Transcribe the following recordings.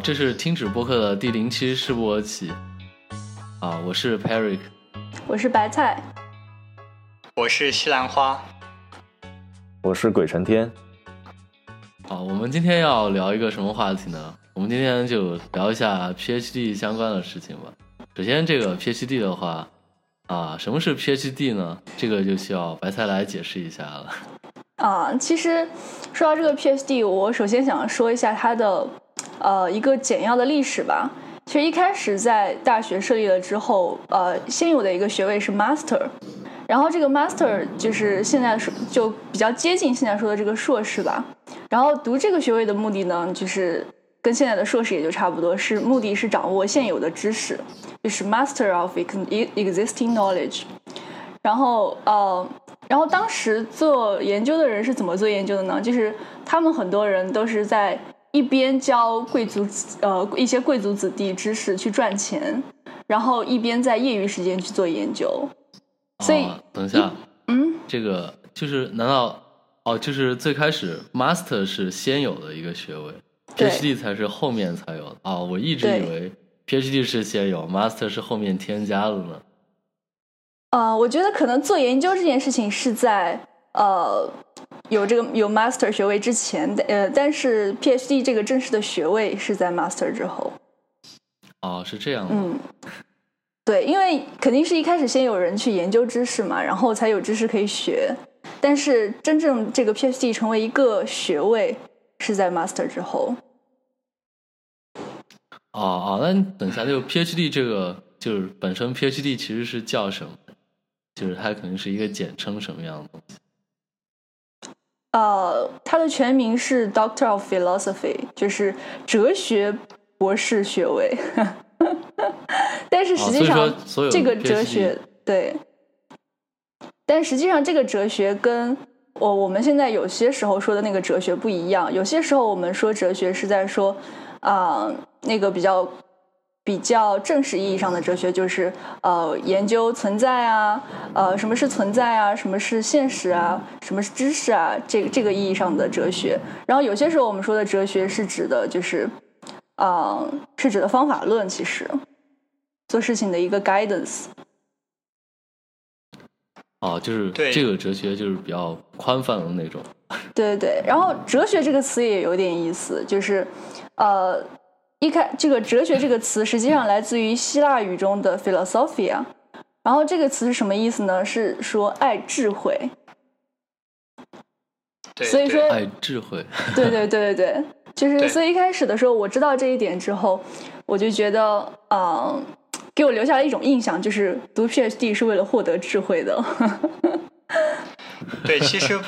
好，这是听止播客的第零期试播期。啊，我是 Peric，我是白菜，我是西兰花，我是鬼成天。好，我们今天要聊一个什么话题呢？我们今天就聊一下 PhD 相关的事情吧。首先，这个 PhD 的话，啊，什么是 PhD 呢？这个就需要白菜来解释一下了。啊，其实说到这个 PhD，我首先想说一下它的呃一个简要的历史吧。其实一开始在大学设立了之后，呃，先有的一个学位是 Master，然后这个 Master 就是现在说就比较接近现在说的这个硕士吧。然后读这个学位的目的呢，就是跟现在的硕士也就差不多，是目的是掌握现有的知识，就是 Master of Existing Knowledge。然后呃，然后当时做研究的人是怎么做研究的呢？就是他们很多人都是在。一边教贵族呃一些贵族子弟知识去赚钱，然后一边在业余时间去做研究。所以等一下，嗯，这个就是难道哦，就是最开始 master 是先有的一个学位，PhD 才是后面才有的哦，我一直以为 PhD 是先有，master 是后面添加的呢。呃，我觉得可能做研究这件事情是在呃。有这个有 master 学位之前，呃，但是 PhD 这个正式的学位是在 master 之后。哦，是这样。嗯，对，因为肯定是一开始先有人去研究知识嘛，然后才有知识可以学。但是真正这个 PhD 成为一个学位是在 master 之后。哦哦，那等一下，就 PhD 这个就是本身 PhD 其实是叫什么？就是它可能是一个简称什么样的东西？呃，他的全名是 Doctor of Philosophy，就是哲学博士学位。但是实际上，这个哲学对，但实际上这个哲学跟我我们现在有些时候说的那个哲学不一样。有些时候我们说哲学是在说啊，那个比较。比较正式意义上的哲学就是呃研究存在啊，呃什么是存在啊，什么是现实啊，什么是知识啊，这个这个意义上的哲学。然后有些时候我们说的哲学是指的就是呃是指的方法论，其实做事情的一个 guidance。哦，就是这个哲学就是比较宽泛的那种。对对对，然后哲学这个词也有点意思，就是呃。一开这个哲学这个词实际上来自于希腊语中的 philosophia，然后这个词是什么意思呢？是说爱智慧。所以说爱智慧。对对对对对，就是所以一开始的时候我知道这一点之后，我就觉得嗯，给我留下了一种印象，就是读 PhD 是为了获得智慧的。对，其实。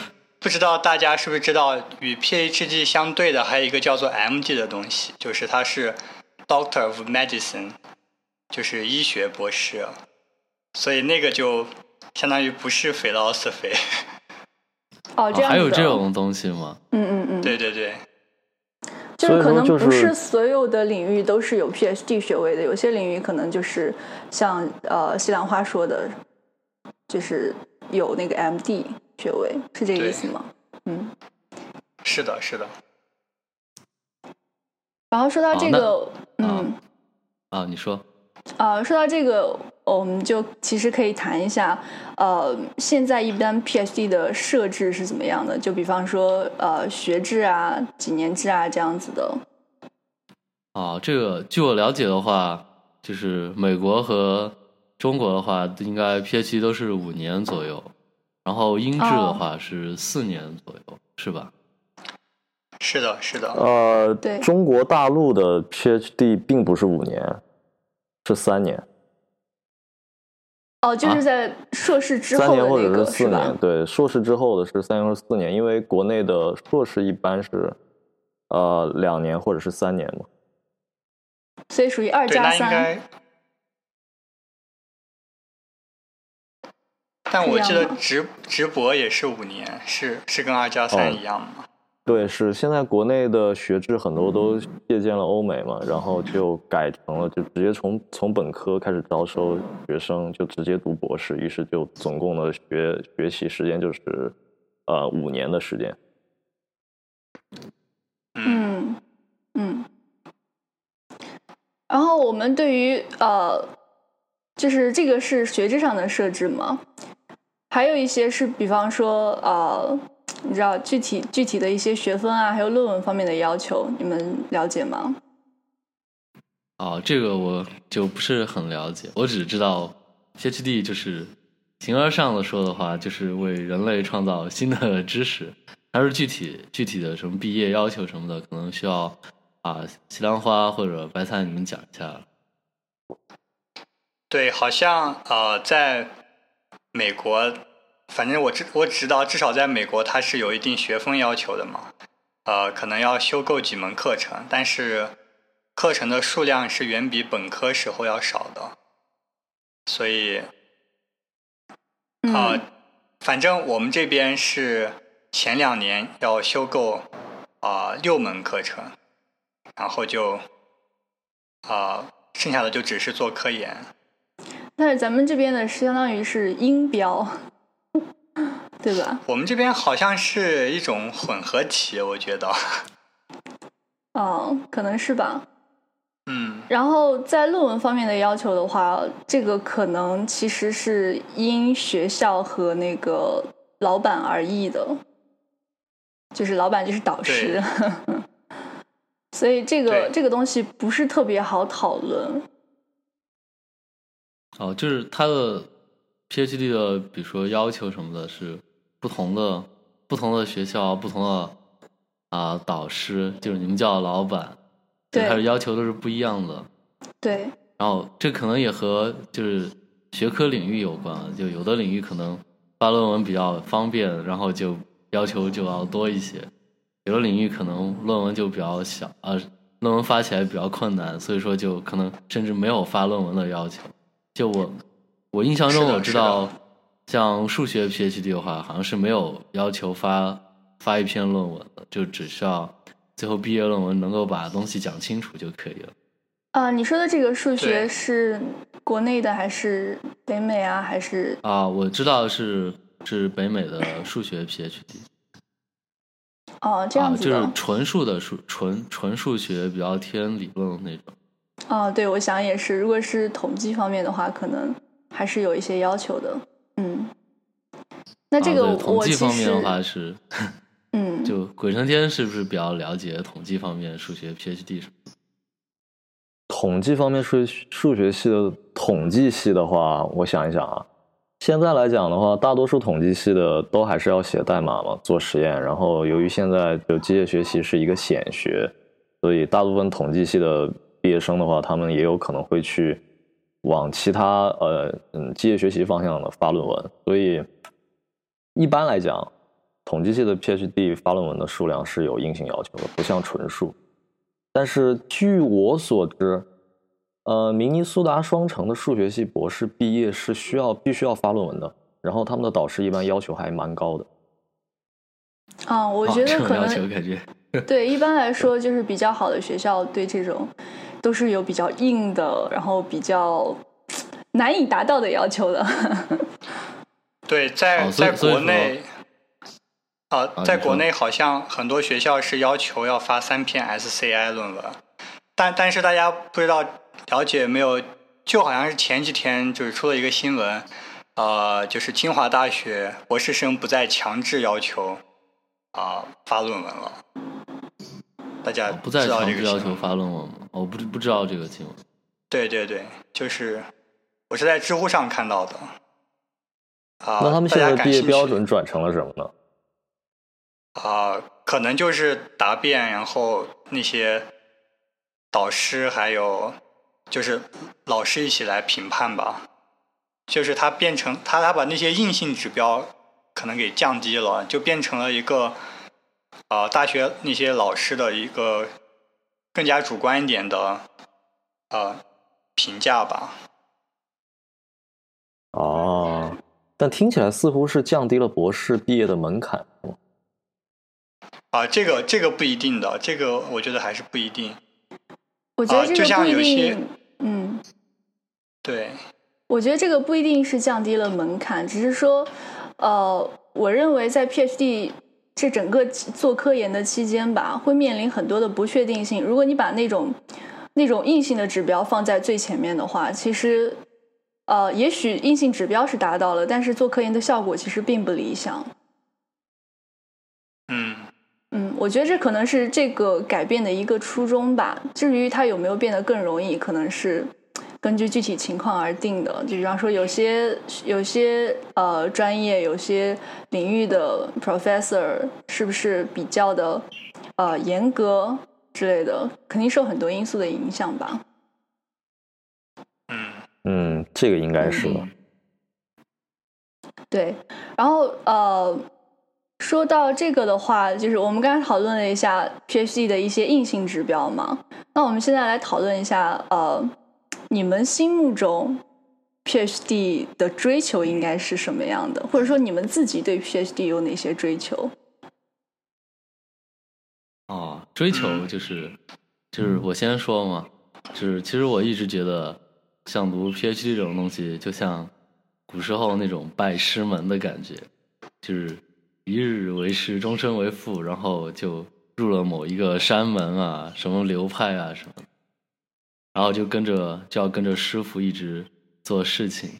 不知道大家是不是知道，与 PhD 相对的还有一个叫做 MD 的东西，就是它是 Doctor of Medicine，就是医学博士，所以那个就相当于不是 Philosophy。哦，这样还有这种东西吗？嗯嗯嗯，对对对，就是可能不是所有的领域都是有 PhD 学位的，有些领域可能就是像呃西兰花说的，就是有那个 MD。学位是这个意思吗？嗯，是的，是的。然后说到这个，嗯，啊，你说，啊，说到这个，我们就其实可以谈一下，呃，现在一般 PhD 的设置是怎么样的？就比方说，呃，学制啊，几年制啊，这样子的。啊，这个据我了解的话，就是美国和中国的话，应该 PhD 都是五年左右。然后音质的话是四年左右，是吧？是的，是的。呃，对中国大陆的 PhD 并不是五年，是三年。哦，就是在硕士之后三年或者是四年，对，硕士之后的是三年或四年，因为国内的硕士一般是呃两年或者是三年嘛。所以属于二加三。但我记得直直博也是五年，是是跟二加三一样吗？对，是现在国内的学制很多都借鉴了欧美嘛，然后就改成了就直接从从本科开始招收学生，就直接读博士，于是就总共的学学习时间就是呃五年的时间。嗯嗯。然后我们对于呃，就是这个是学制上的设置吗？还有一些是，比方说呃，你知道具体具体的一些学分啊，还有论文方面的要求，你们了解吗？哦，这个我就不是很了解，我只知道 PhD 就是形而上的说的话，就是为人类创造新的知识。还是具体具体的什么毕业要求什么的，可能需要啊西兰花或者白菜你们讲一下。对，好像呃，在美国，反正我知我知道，至少在美国它是有一定学分要求的嘛，呃，可能要修够几门课程，但是课程的数量是远比本科时候要少的，所以啊，反正我们这边是。前两年要修够啊六门课程，然后就啊剩下的就只是做科研。但是咱们这边呢，是相当于是音标，对吧？我们这边好像是一种混合体，我觉得。哦，可能是吧。嗯。然后在论文方面的要求的话，这个可能其实是因学校和那个老板而异的。就是老板就是导师，所以这个这个东西不是特别好讨论。哦，就是他的 PhD 的，比如说要求什么的，是不同的，不同的学校，不同的啊导师，就是你们叫老板，对，他的要求都是不一样的。对。然后这可能也和就是学科领域有关，就有的领域可能发论文比较方便，然后就。要求就要多一些，有的领域可能论文就比较小呃，论文发起来比较困难，所以说就可能甚至没有发论文的要求。就我我印象中我知道，像数学 PhD 的话，好像是没有要求发发一篇论文的，就只需要最后毕业论文能够把东西讲清楚就可以了。啊，你说的这个数学是国内的还是北美啊？还是啊？我知道是。是北美的数学 PhD，哦，这样子就是纯数的数，纯纯数学比较偏理论那种。哦，对，我想也是。如果是统计方面的话，可能还是有一些要求的。嗯，那这个统计方面的话是，嗯，就鬼成天是不是比较了解统计方面数学 PhD 什么？统计方面数数学系的统计系的话，我想一想啊。现在来讲的话，大多数统计系的都还是要写代码嘛，做实验。然后由于现在就机械学习是一个显学，所以大部分统计系的毕业生的话，他们也有可能会去往其他呃嗯机械学习方向的发论文。所以一般来讲，统计系的 PhD 发论文的数量是有硬性要求的，不像纯数。但是据我所知。呃，明尼苏达双城的数学系博士毕业是需要必须要发论文的，然后他们的导师一般要求还蛮高的。啊，我觉得可能感觉对，一般来说就是比较好的学校对这种都是有比较硬的，然后比较难以达到的要求的。对，在在国内啊，在国内好像很多学校是要求要发三篇 SCI 论文，但但是大家不知道。了解没有？就好像是前几天就是出了一个新闻，呃，就是清华大学博士生不再强制要求啊发论文了。大家不再强制要求发论文吗？我不不知道这个新闻。对对对，就是我是在知乎上看到的。啊，那他们现在毕业标准转成了什么呢？啊，可能就是答辩，然后那些导师还有。就是老师一起来评判吧，就是他变成他他把那些硬性指标可能给降低了，就变成了一个啊大学那些老师的一个更加主观一点的呃评价吧。哦，但听起来似乎是降低了博士毕业的门槛。啊，这个这个不一定的，这个我觉得还是不一定。我觉得这个不一定。嗯，对，我觉得这个不一定是降低了门槛，只是说，呃，我认为在 PhD 这整个做科研的期间吧，会面临很多的不确定性。如果你把那种那种硬性的指标放在最前面的话，其实呃，也许硬性指标是达到了，但是做科研的效果其实并不理想。嗯嗯，我觉得这可能是这个改变的一个初衷吧。至于它有没有变得更容易，可能是根据具体情况而定的。就比方说，有些有些呃专业、有些领域的 professor 是不是比较的呃严格之类的，肯定受很多因素的影响吧。嗯嗯，这个应该是的。对，然后呃。说到这个的话，就是我们刚才讨论了一下 PhD 的一些硬性指标嘛。那我们现在来讨论一下，呃，你们心目中 PhD 的追求应该是什么样的？或者说你们自己对 PhD 有哪些追求？哦，追求就是，就是我先说嘛，就是其实我一直觉得，像读 PhD 这种东西，就像古时候那种拜师门的感觉，就是。一日为师，终身为父，然后就入了某一个山门啊，什么流派啊什么，然后就跟着就要跟着师傅一直做事情，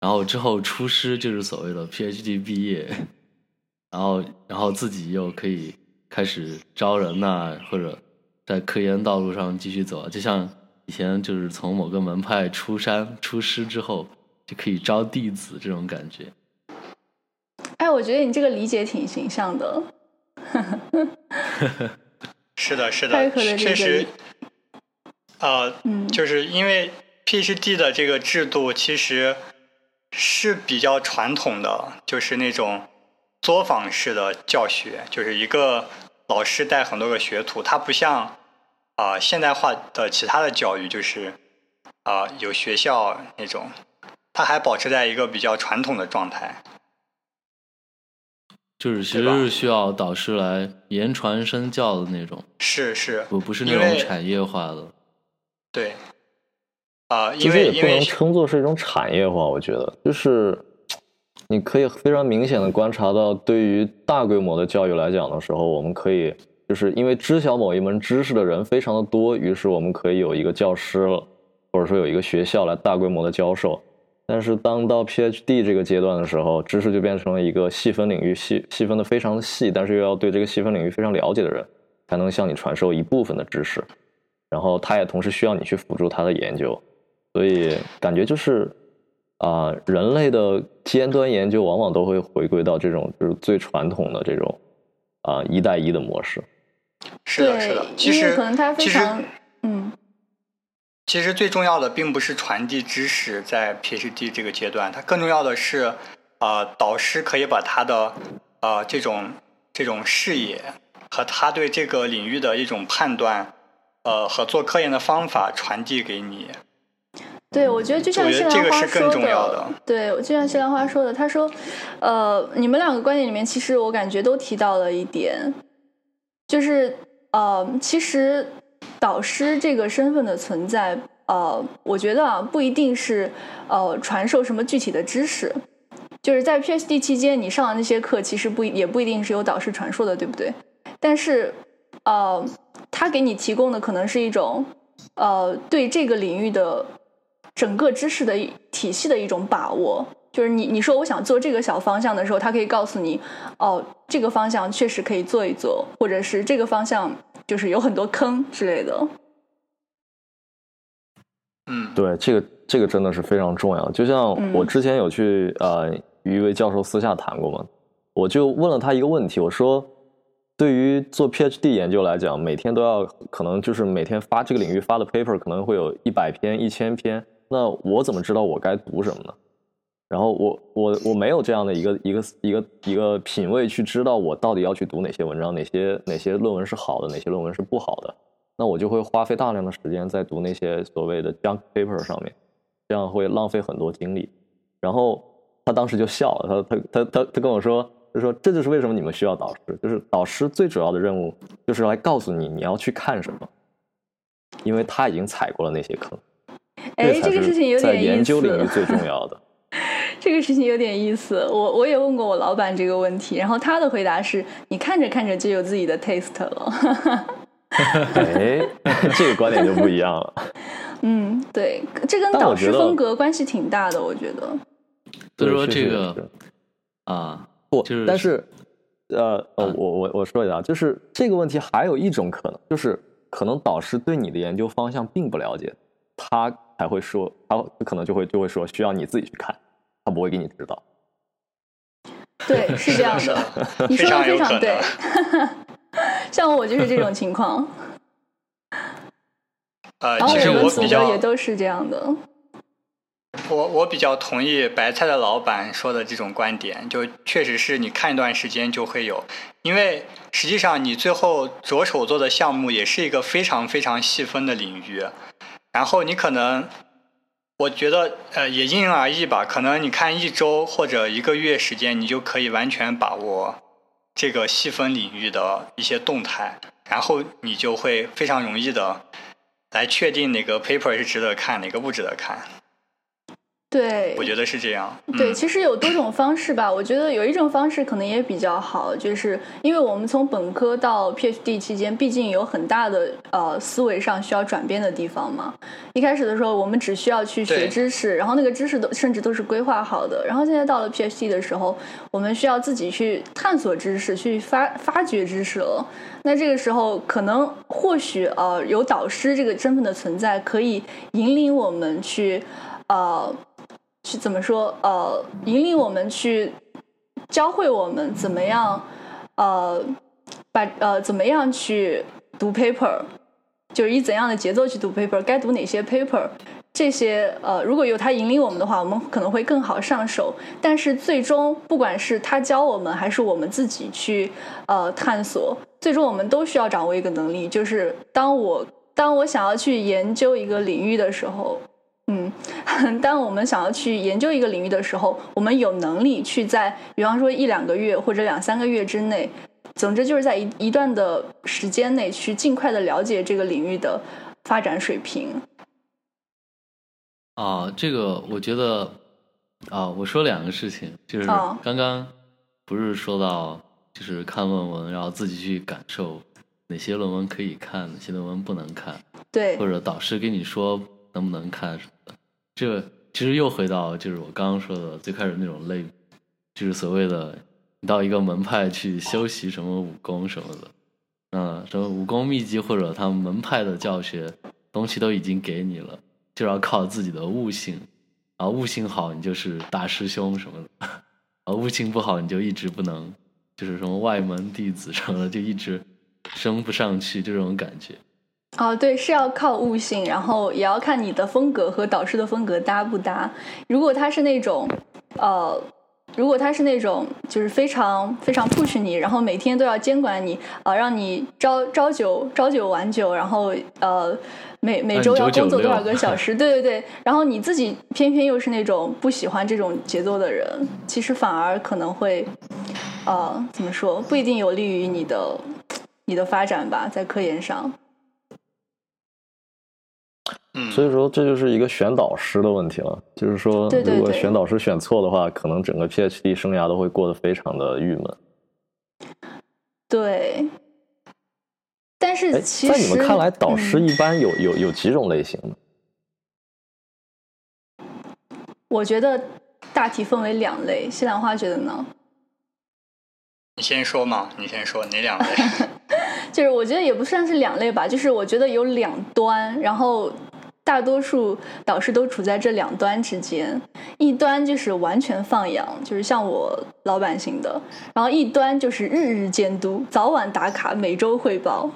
然后之后出师就是所谓的 PhD 毕业，然后然后自己又可以开始招人呐，或者在科研道路上继续走，就像以前就是从某个门派出山出师之后就可以招弟子这种感觉。哎，我觉得你这个理解挺形象的。是的，是的，确实。呃，嗯，就是因为 PhD 的这个制度其实是比较传统的，就是那种作坊式的教学，就是一个老师带很多个学徒，它不像啊现代化的其他的教育，就是啊有学校那种，它还保持在一个比较传统的状态。就是其实是需要导师来言传身教的那种，是是，不不是那种产业化的，对，啊，其实也不能称作是一种产业化，我觉得就是你可以非常明显的观察到，对于大规模的教育来讲的时候，我们可以就是因为知晓某一门知识的人非常的多，于是我们可以有一个教师了，或者说有一个学校来大规模的教授。但是当到 PhD 这个阶段的时候，知识就变成了一个细分领域，细细分的非常的细，但是又要对这个细分领域非常了解的人，才能向你传授一部分的知识，然后他也同时需要你去辅助他的研究，所以感觉就是啊，人类的尖端研究往往都会回归到这种就是最传统的这种啊一带一的模式。是的，是的，其实可能他非常嗯。其实最重要的并不是传递知识，在 PhD 这个阶段，它更重要的是，呃，导师可以把他的呃这种这种视野和他对这个领域的一种判断，呃，和做科研的方法传递给你。对，我觉得就像谢兰花说的，对，就像谢兰花说的，他说，呃，你们两个观点里面，其实我感觉都提到了一点，就是呃，其实。导师这个身份的存在，呃，我觉得啊，不一定是呃传授什么具体的知识，就是在 PhD 期间你上的那些课，其实不也不一定是由导师传授的，对不对？但是，呃，他给你提供的可能是一种呃对这个领域的整个知识的体系的一种把握，就是你你说我想做这个小方向的时候，他可以告诉你，哦，这个方向确实可以做一做，或者是这个方向。就是有很多坑之类的，嗯，对，这个这个真的是非常重要。就像我之前有去呃与一位教授私下谈过嘛，我就问了他一个问题，我说，对于做 PhD 研究来讲，每天都要可能就是每天发这个领域发的 paper 可能会有一百篇、一千篇，那我怎么知道我该读什么呢？然后我我我没有这样的一个一个一个一个品味去知道我到底要去读哪些文章，哪些哪些论文是好的，哪些论文是不好的，那我就会花费大量的时间在读那些所谓的 junk paper 上面，这样会浪费很多精力。然后他当时就笑了，他他他他他跟我说，就说这就是为什么你们需要导师，就是导师最主要的任务就是来告诉你你要去看什么，因为他已经踩过了那些坑，哎，这个事情有点在研究领域最重要的。这个事情有点意思，我我也问过我老板这个问题，然后他的回答是：你看着看着就有自己的 taste 了。哎，这个观点就不一样了。嗯，对，这跟导师风格关系挺大的，我觉得。所以说这个啊，不，就是但是呃呃，我我我说一下，就是这个问题还有一种可能，就是可能导师对你的研究方向并不了解，他才会说，他可能就会就会说需要你自己去看，他不会给你指导。对，是这样的，你说的非常对。像我就是这种情况。呃，其实我比较也都是这样的。我我比较同意白菜的老板说的这种观点，就确实是你看一段时间就会有，因为实际上你最后着手做的项目也是一个非常非常细分的领域，然后你可能，我觉得呃也因人而异吧，可能你看一周或者一个月时间，你就可以完全把握这个细分领域的一些动态，然后你就会非常容易的。来确定哪个 paper 是值得看，哪个不值得看。对，我觉得是这样。对，其实有多种方式吧。我觉得有一种方式可能也比较好，就是因为我们从本科到 PhD 期间，毕竟有很大的呃思维上需要转变的地方嘛。一开始的时候，我们只需要去学知识，然后那个知识都甚至都是规划好的。然后现在到了 PhD 的时候，我们需要自己去探索知识，去发发掘知识了。那这个时候，可能或许呃有导师这个身份的存在，可以引领我们去呃。去怎么说？呃，引领我们去教会我们怎么样，呃，把呃怎么样去读 paper，就是以怎样的节奏去读 paper，该读哪些 paper，这些呃，如果有他引领我们的话，我们可能会更好上手。但是最终，不管是他教我们，还是我们自己去呃探索，最终我们都需要掌握一个能力，就是当我当我想要去研究一个领域的时候。嗯，当我们想要去研究一个领域的时候，我们有能力去在，比方说一两个月或者两三个月之内，总之就是在一一段的时间内去尽快的了解这个领域的发展水平。啊，这个我觉得啊，我说两个事情，就是刚刚不是说到，就是看论文，然后自己去感受哪些论文可以看，哪些论文不能看，对，或者导师跟你说能不能看什么。这其实又回到就是我刚刚说的最开始那种类，就是所谓的你到一个门派去修习什么武功什么的，嗯，什么武功秘籍或者他们门派的教学东西都已经给你了，就要靠自己的悟性，啊，悟性好你就是大师兄什么的，啊，悟性不好你就一直不能，就是什么外门弟子什么的就一直升不上去，这种感觉。哦，对，是要靠悟性，然后也要看你的风格和导师的风格搭不搭。如果他是那种，呃，如果他是那种就是非常非常 push 你，然后每天都要监管你，啊，让你朝朝九朝九晚九，然后呃，每每周要工作多少个小时，对对对，然后你自己偏偏又是那种不喜欢这种节奏的人，其实反而可能会，呃，怎么说，不一定有利于你的你的发展吧，在科研上。所以说，这就是一个选导师的问题了。就是说，如果选导师选错的话，可能整个 PhD 生涯都会过得非常的郁闷。对，但是其实，在你们看来，导师一般有有有几种类型呢？我觉得大体分为两类。西兰花觉得呢？你先说嘛，你先说哪两类？就是我觉得也不算是两类吧，就是我觉得有两端，然后。大多数导师都处在这两端之间，一端就是完全放养，就是像我老板型的；然后一端就是日日监督，早晚打卡，每周汇报。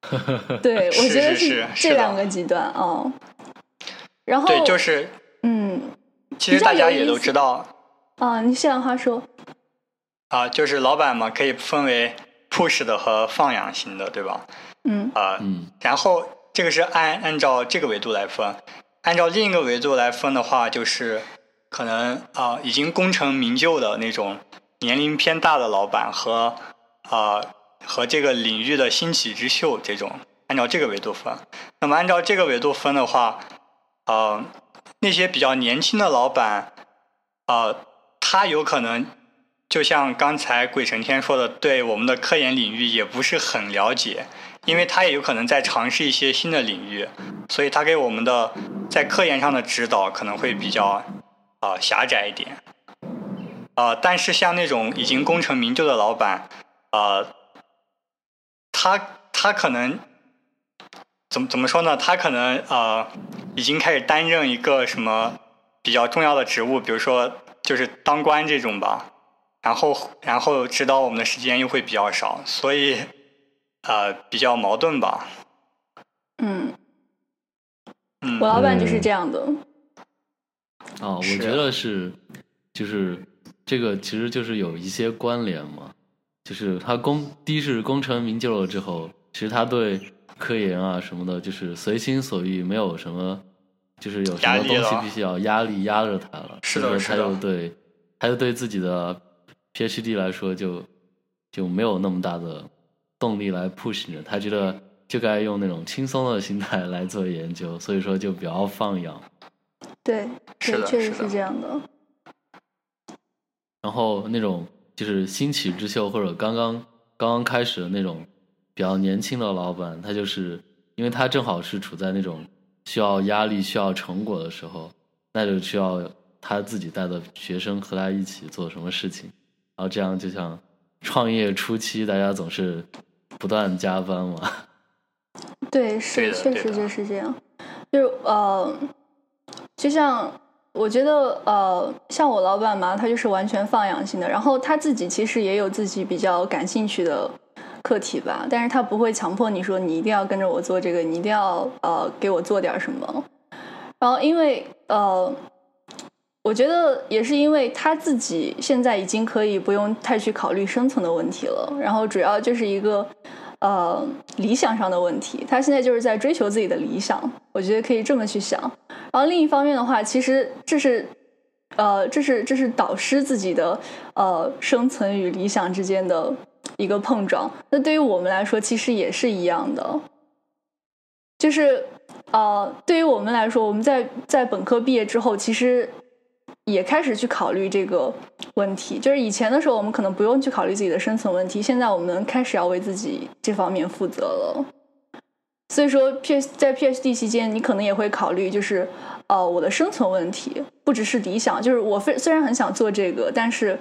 对，我觉得是这两个极端啊。然后对，就是嗯，其实大家也都知道啊。你西兰花说啊，就是老板嘛，可以分为 push 的和放养型的，对吧？嗯啊，嗯，然后。这个是按按照这个维度来分，按照另一个维度来分的话，就是可能啊已经功成名就的那种年龄偏大的老板和啊和这个领域的新起之秀这种，按照这个维度分。那么按照这个维度分的话，呃那些比较年轻的老板，啊他有可能就像刚才鬼神天说的，对我们的科研领域也不是很了解，因为他也有可能在尝试一些新的领域，所以他给我们的在科研上的指导可能会比较啊、狭窄一点。啊、但是像那种已经功成名就的老板，啊，他他可能怎么怎么说呢？他可能呃已经开始担任一个什么比较重要的职务，比如说就是当官这种吧。然后然后指导我们的时间又会比较少，所以呃比较矛盾吧。嗯，嗯我老板就是这样的。啊，我觉得是，就是这个其实就是有一些关联嘛，就是他功第一是功成名就了之后，其实他对科研啊什么的，就是随心所欲，没有什么就是有什么东西必须要压力压着他了，是的所以说他是的就对他就对自己的 PhD 来说就就没有那么大的动力来 push 你，他觉得就该用那种轻松的心态来做研究，所以说就比较放养。对，是确实是这样的。然后那种就是新起之秀或者刚刚刚刚开始的那种比较年轻的老板，他就是因为他正好是处在那种需要压力、需要成果的时候，那就需要他自己带的学生和他一起做什么事情，然后这样就像创业初期大家总是不断加班嘛，对，是对确实就是这样。就是呃，就像我觉得呃，像我老板嘛，他就是完全放养型的，然后他自己其实也有自己比较感兴趣的课题吧，但是他不会强迫你说你一定要跟着我做这个，你一定要呃给我做点什么。然后因为呃，我觉得也是因为他自己现在已经可以不用太去考虑生存的问题了，然后主要就是一个呃理想上的问题，他现在就是在追求自己的理想，我觉得可以这么去想。然后另一方面的话，其实这是呃这是这是导师自己的呃生存与理想之间的一个碰撞。那对于我们来说，其实也是一样的，就是呃对于我们来说，我们在在本科毕业之后，其实也开始去考虑这个问题。就是以前的时候，我们可能不用去考虑自己的生存问题，现在我们开始要为自己这方面负责了。所以说，P 在 PhD 期间，你可能也会考虑，就是呃我的生存问题，不只是理想，就是我非虽然很想做这个，但是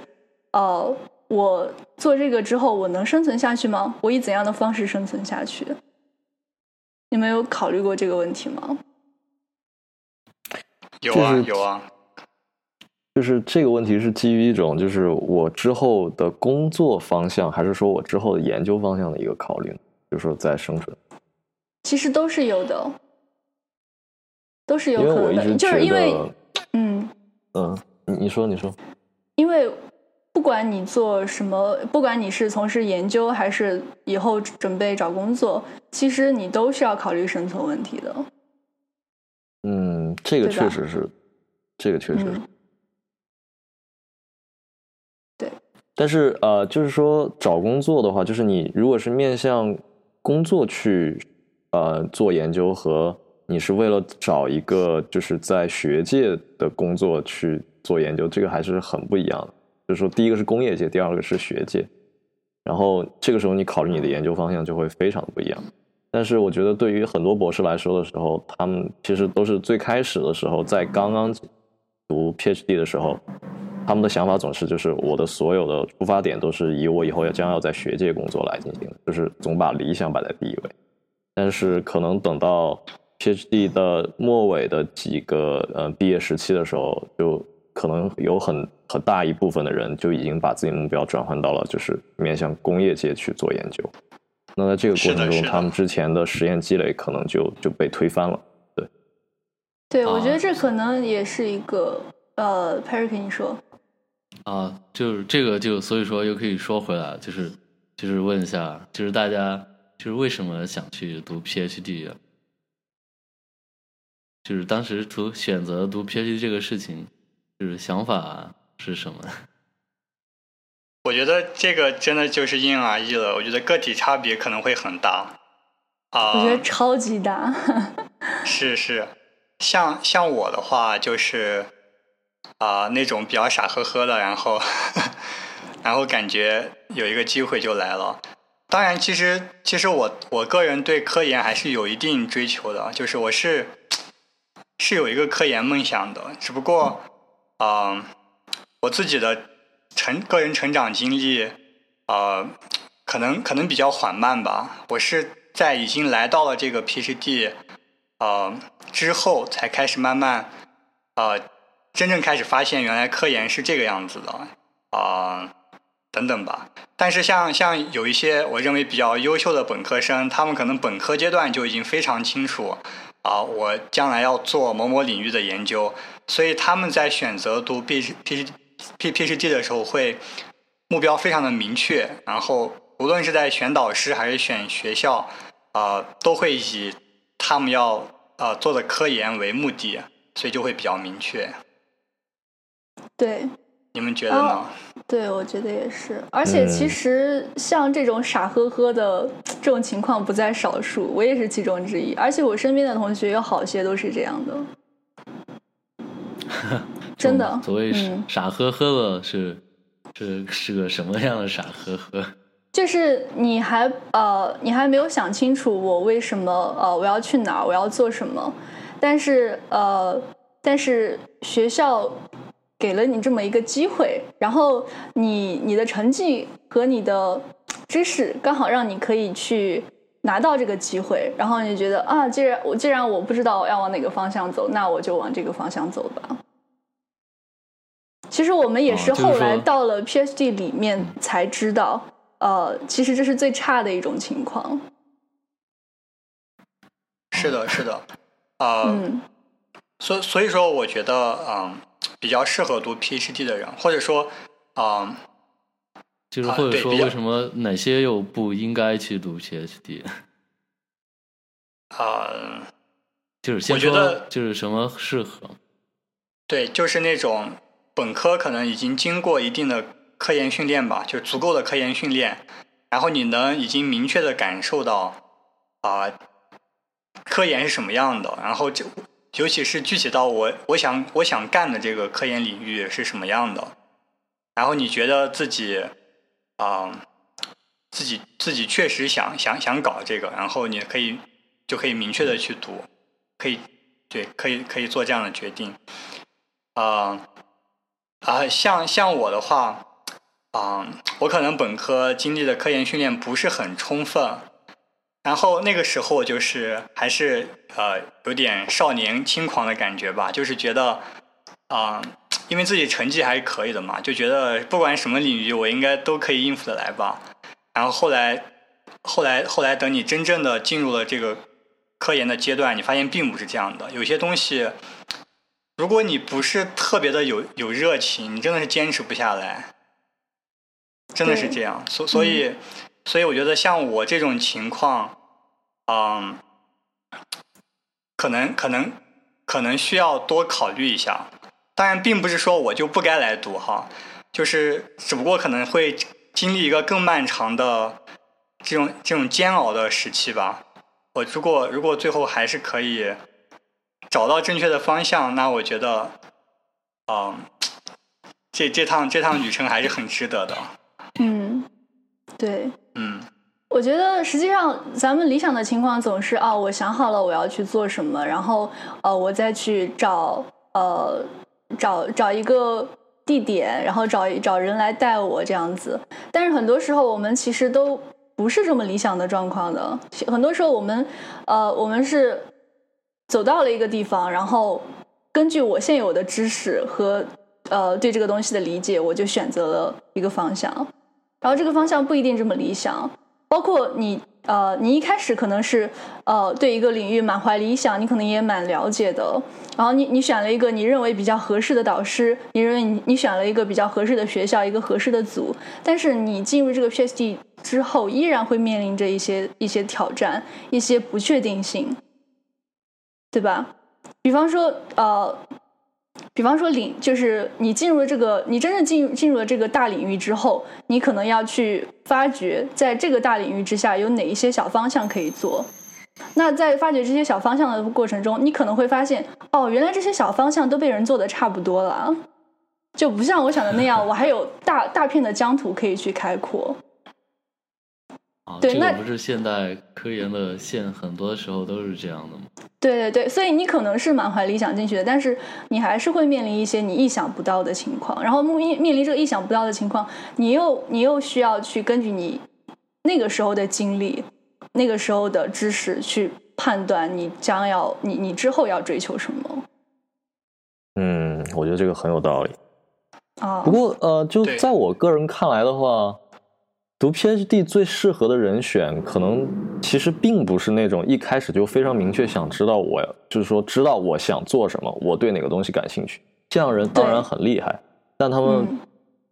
呃我做这个之后，我能生存下去吗？我以怎样的方式生存下去？你们有考虑过这个问题吗？有啊有啊，就是这个问题是基于一种，就是我之后的工作方向，还是说我之后的研究方向的一个考虑呢？就是说在生存，其实都是有的，都是有可能的，就是因为得，嗯，嗯，你你说你说，因为不管你做什么，不管你是从事研究还是以后准备找工作，其实你都是要考虑生存问题的。嗯，这个确实是，这个确实是。嗯，但是呃，就是说找工作的话，就是你如果是面向工作去呃做研究，和你是为了找一个就是在学界的工作去做研究，这个还是很不一样的。就是说，第一个是工业界，第二个是学界，然后这个时候你考虑你的研究方向就会非常不一样。但是我觉得对于很多博士来说的时候，他们其实都是最开始的时候，在刚刚读 PhD 的时候，他们的想法总是就是我的所有的出发点都是以我以后要将要在学界工作来进行的，就是总把理想摆在第一位。但是可能等到 PhD 的末尾的几个呃毕业时期的时候，就可能有很很大一部分的人就已经把自己的目标转换到了就是面向工业界去做研究。那在这个过程中，他们之前的实验积累可能就就被推翻了。对，对我觉啊得这可能也是一个呃，Perry 你说，啊，就是这个就所以说又可以说回来，就是就是问一下，就是大家就是为什么想去读 PhD 啊？就是当时读选择读 PhD 这个事情，就是想法是什么？我觉得这个真的就是因人而异了。我觉得个体差别可能会很大。啊、我觉得超级大。是是，像像我的话就是啊、那种比较傻呵呵的，然后然后感觉有一个机会就来了。当然，其实其实我我个人对科研还是有一定追求的，就是我是是有一个科研梦想的，只不过啊、我自己的成个人成长经历啊、可能可能比较缓慢吧。我是在已经来到了这个 PhD 呃之后，才开始慢慢呃真正开始发现原来科研是这个样子的啊、等等吧。但是像像有一些我认为比较优秀的本科生，他们可能本科阶段就已经非常清楚啊、我将来要做某某领域的研究，所以他们在选择读 P P P PhD 的时候会目标非常的明确，然后无论是在选导师还是选学校，啊、都会以他们要呃做的科研为目的，所以就会比较明确。对，你们觉得呢？哦对，我觉得也是。而且其实像这种傻呵呵的这种情况不在少数，我也是其中之一。而且我身边的同学有好些都是这样的，真的。所谓嗯傻呵呵的是是是个什么样的傻呵呵？就是你还呃，你还没有想清楚我为什么呃我要去哪儿，我要做什么，但是呃，但是学校给了你这么一个机会，然后你你的成绩和你的知识刚好让你可以去拿到这个机会，然后你觉得啊，既然我既然我不知道要往哪个方向走，那我就往这个方向走吧。其实我们也是后来到了 PhD 里面才知道，呃，其实这是最差的一种情况。是的，是的，呃，嗯所所以说，我觉得嗯，比较适合读 PhD 的人，或者说，嗯，就是啊或者说对为什么哪些又不应该去读 PhD？呃，就是先我觉得说就是什么适合，对，就是那种本科可能已经经过一定的科研训练吧，就足够的科研训练，然后你能已经明确的感受到啊、科研是什么样的，然后就尤其是具体到我我想我想干的这个科研领域是什么样的，然后你觉得自己啊、自己自己确实想想想搞这个，然后你可以就可以明确的去读，可以对可以可以做这样的决定。啊、啊、像像我的话，啊、我可能本科经历的科研训练不是很充分，然后那个时候就是还是呃有点少年轻狂的感觉吧，就是觉得啊、因为自己成绩还是可以的嘛，就觉得不管什么领域我应该都可以应付得来吧。然后后来后来后来等你真正的进入了这个科研的阶段，你发现并不是这样的，有些东西。如果你不是特别的有有热情，你真的是坚持不下来，真的是这样。所所以，所以我觉得像我这种情况，嗯，可能可能可能需要多考虑一下。当然，并不是说我就不该来读哈，就是只不过可能会经历一个更漫长的这种这种煎熬的时期吧。我如果如果最后还是可以。找到正确的方向，那我觉得，嗯，这这趟这趟旅程还是很值得的。嗯，对。嗯。我觉得实际上咱们理想的情况总是啊，我想好了我要去做什么，然后呃，我再去找呃找找一个地点，然后找找人来带我这样子。但是很多时候我们其实都不是这么理想的状况的，很多时候我们呃我们是走到了一个地方，然后根据我现有的知识和呃对这个东西的理解，我就选择了一个方向，然后这个方向不一定这么理想。包括你呃，你一开始可能是呃对一个领域满怀理想，你可能也蛮了解的，然后你你选了一个你认为比较合适的导师，你认为你你选了一个比较合适的学校，一个合适的组，但是你进入这个 PhD 之后，依然会面临着一些一些挑战，一些不确定性，对吧？比方说呃。比方说领，就是你进入了这个，你真正进入进入了这个大领域之后，你可能要去发掘，在这个大领域之下有哪一些小方向可以做。那在发掘这些小方向的过程中，你可能会发现，哦，原来这些小方向都被人做的差不多了。就不像我想的那样，我还有大大片的疆土可以去开阔。啊，对那这个不是现代科研的线，很多时候都是这样的吗？对对对，所以你可能是满怀理想进去的，但是你还是会面临一些你意想不到的情况。然后面面临这个意想不到的情况，你又你又需要去根据你那个时候的经历、那个时候的知识去判断你将要你你之后要追求什么嗯，我觉得这个很有道理。啊。不过呃，就在我个人看来的话，读 PhD 最适合的人选，可能其实并不是那种一开始就非常明确想知道我，就是说知道我想做什么，我对哪个东西感兴趣。这样人当然很厉害，但他们嗯，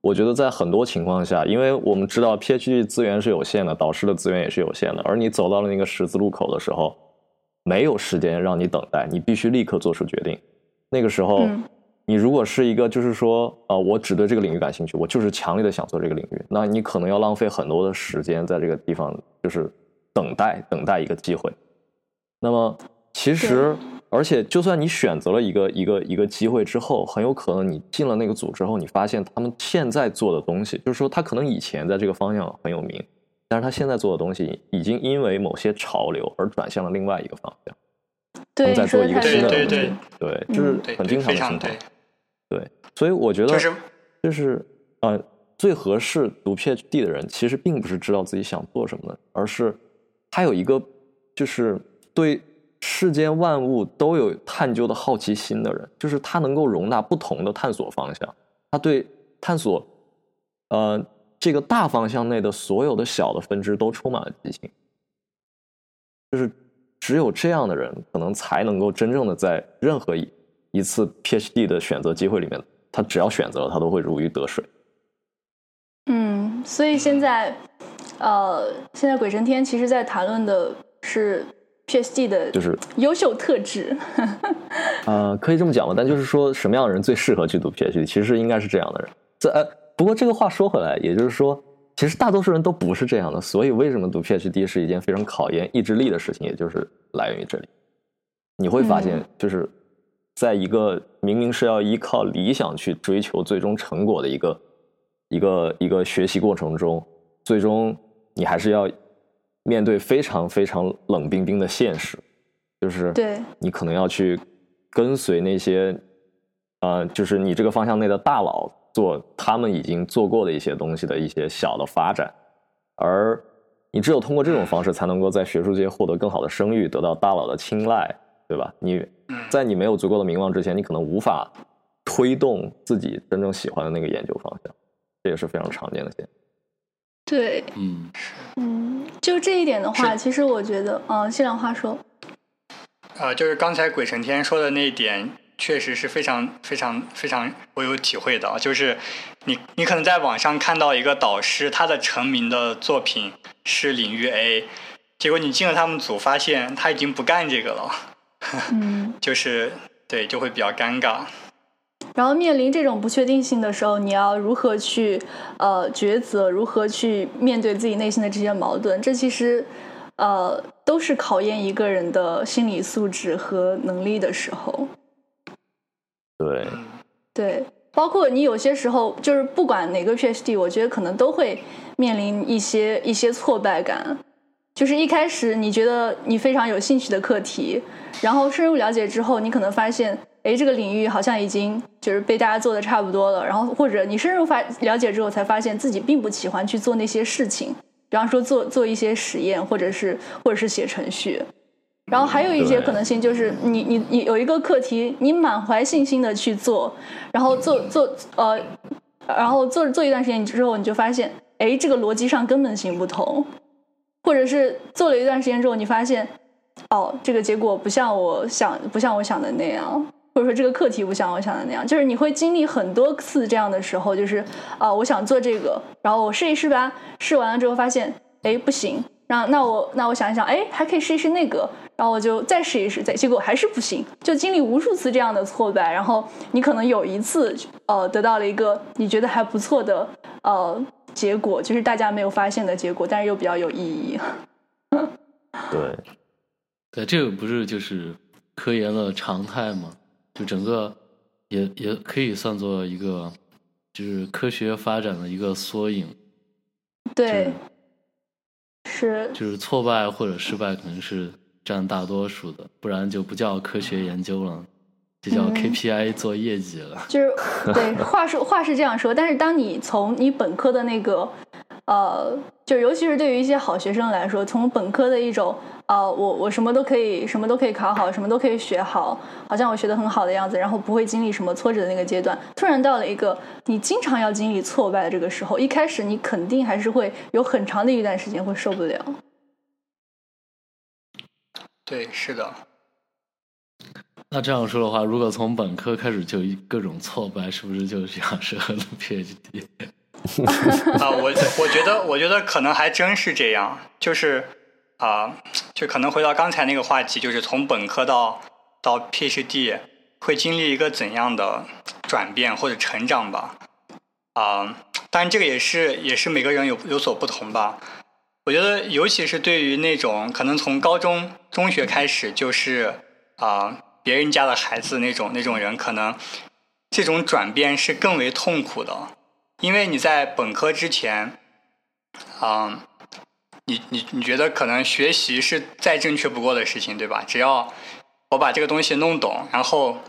我觉得在很多情况下，因为我们知道 PhD 资源是有限的，导师的资源也是有限的，而你走到了那个十字路口的时候，没有时间让你等待，你必须立刻做出决定。那个时候，嗯你如果是一个就是说，呃，我只对这个领域感兴趣，我就是强烈的想做这个领域，那你可能要浪费很多的时间在这个地方，就是等待等待一个机会。那么其实，而且就算你选择了一个一个一个机会之后，很有可能你进了那个组之后，你发现他们现在做的东西，就是说他可能以前在这个方向很有名，但是他现在做的东西已经因为某些潮流而转向了另外一个方向，他对，们在做一个新的对对对的东西，对，就是很经常的情况对。，所以我觉得就是就是呃，最合适读 PhD 的人，其实并不是知道自己想做什么的，而是他有一个就是对世间万物都有探究的好奇心的人，就是他能够容纳不同的探索方向，他对探索呃这个大方向内的所有的小的分支都充满了激情，就是只有这样的人，可能才能够真正的在任何一一次 PhD 的选择机会里面，他只要选择了，他都会如鱼得水。嗯，所以现在，呃，现在鬼神天其实在谈论的是 PhD 的就是优秀特质。呃，可以这么讲吧，但就是说，什么样的人最适合去读 PhD？其实应该是这样的人。这呃，不过这个话说回来，也就是说，其实大多数人都不是这样的。所以，为什么读 PhD 是一件非常考验意志力的事情，也就是来源于这里。你会发现嗯，就是在一个明明是要依靠理想去追求最终成果的一个一个一个学习过程中，最终你还是要面对非常非常冷冰冰的现实，就是对你可能要去跟随那些，呃，就是你这个方向内的大佬做他们已经做过的一些东西的一些小的发展，而你只有通过这种方式，才能够在学术界获得更好的声誉，得到大佬的青睐，对吧？你在你没有足够的名望之前，你可能无法推动自己真正喜欢的那个研究方向，这也是非常常见的现象。对，嗯，嗯，就这一点的话，其实我觉得，嗯、谢良话说，呃，就是刚才鬼成天说的那一点，确实是非常非常非常我有体会的啊。就是你你可能在网上看到一个导师，他的成名的作品是领域 A，结果你进了他们组，发现他已经不干这个了，嗯，就是对，就会比较尴尬。然后面临这种不确定性的时候，你要如何去呃抉择，如何去面对自己内心的这些矛盾，这其实呃都是考验一个人的心理素质和能力的时候。对，嗯，对，包括你有些时候就是不管哪个 PhD，我觉得可能都会面临一些一些挫败感。就是一开始你觉得你非常有兴趣的课题，然后深入了解之后，你可能发现，哎，这个领域好像已经就是被大家做的差不多了。然后或者你深入发了解之后，才发现自己并不喜欢去做那些事情，比方说做做一些实验，或者是或者是写程序。然后还有一些可能性就是你你你有一个课题，你满怀信心的去做，然后做做呃，然后做做一段时间之后，你就发现，哎，这个逻辑上根本行不通，或者是做了一段时间之后，你发现，哦，这个结果不像我想不像我想的那样，或者说这个课题不像我想的那样，就是你会经历很多次这样的时候，就是啊、我想做这个，然后我试一试吧，试完了之后发现，哎，不行，那那我那我想一想，哎，还可以试一试那个，然后我就再试一试，再结果还是不行，就经历无数次这样的挫败，然后你可能有一次呃得到了一个你觉得还不错的呃结果，就是大家没有发现的结果，但是又比较有意义。对，对，这个不是就是科研的常态吗？就整个也也可以算作一个就是科学发展的一个缩影。对，是就是挫败或者失败可能是占大多数的，不然就不叫科学研究了，就叫 KPI 做业绩了。就是对，话说话是这样说，但是当你从你本科的那个。呃，就尤其是对于一些好学生来说，从本科的一种呃，我我什么都可以，什么都可以考好，什么都可以学好，好像我学的很好的样子，然后不会经历什么挫折的那个阶段，突然到了一个你经常要经历挫败的这个时候，一开始你肯定还是会有很长的一段时间会受不了。对，是的。那这样说的话，如果从本科开始就各种挫败，是不是就比较适合 PhD？啊，我我觉得，我觉得可能还真是这样，就是啊，就可能回到刚才那个话题，就是从本科到到 PhD 会经历一个怎样的转变或者成长吧？啊，当然这个也是也是每个人有有所不同吧。我觉得，尤其是对于那种可能从高中中学开始就是啊别人家的孩子那种那种人，可能这种转变是更为痛苦的。因为你在本科之前，啊，你你你觉得可能学习是再正确不过的事情，对吧？只要我把这个东西弄懂，然后